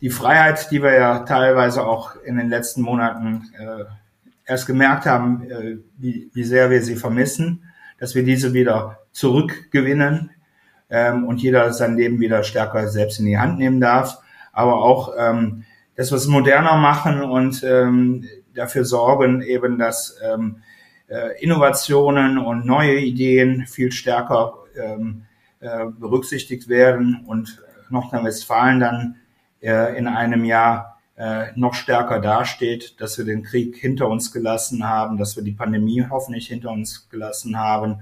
S3: die Freiheit, die wir ja teilweise auch in den letzten Monaten äh, erst gemerkt haben, äh, wie, wie sehr wir sie vermissen, dass wir diese wieder zurückgewinnen ähm, und jeder sein Leben wieder stärker selbst in die Hand nehmen darf, aber auch ähm, dass wir es moderner machen und ähm, dafür sorgen, eben, dass ähm, äh, Innovationen und neue Ideen viel stärker ähm, äh, berücksichtigt werden und Nordrhein-Westfalen dann äh, in einem Jahr äh, noch stärker dasteht, dass wir den Krieg hinter uns gelassen haben, dass wir die Pandemie hoffentlich hinter uns gelassen haben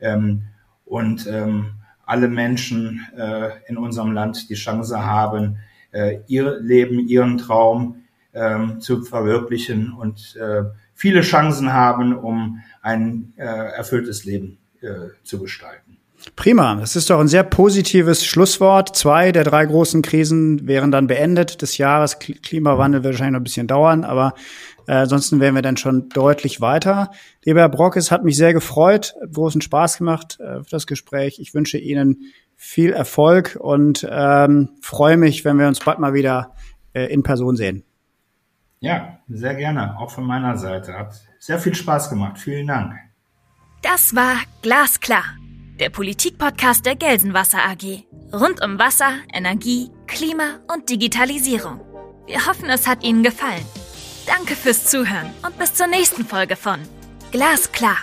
S3: ähm, und ähm, alle Menschen äh, in unserem Land die Chance haben, äh, ihr Leben, ihren Traum ähm, zu verwirklichen und äh, viele Chancen haben, um ein äh, erfülltes Leben äh, zu gestalten.
S2: Prima, das ist doch ein sehr positives Schlusswort. Zwei der drei großen Krisen wären dann beendet des Jahres. Klimawandel wird wahrscheinlich noch ein bisschen dauern, aber äh, ansonsten wären wir dann schon deutlich weiter. Lieber Herr Brock, es hat mich sehr gefreut, großen Spaß gemacht äh, für das Gespräch. Ich wünsche Ihnen viel Erfolg und ähm, freue mich, wenn wir uns bald mal wieder äh, in Person sehen.
S3: Ja, sehr gerne, auch von meiner Seite. Hat sehr viel Spaß gemacht. Vielen Dank.
S1: Das war Glasklar, der Politikpodcast der Gelsenwasser AG. Rund um Wasser, Energie, Klima und Digitalisierung. Wir hoffen, es hat Ihnen gefallen. Danke fürs Zuhören und bis zur nächsten Folge von Glasklar.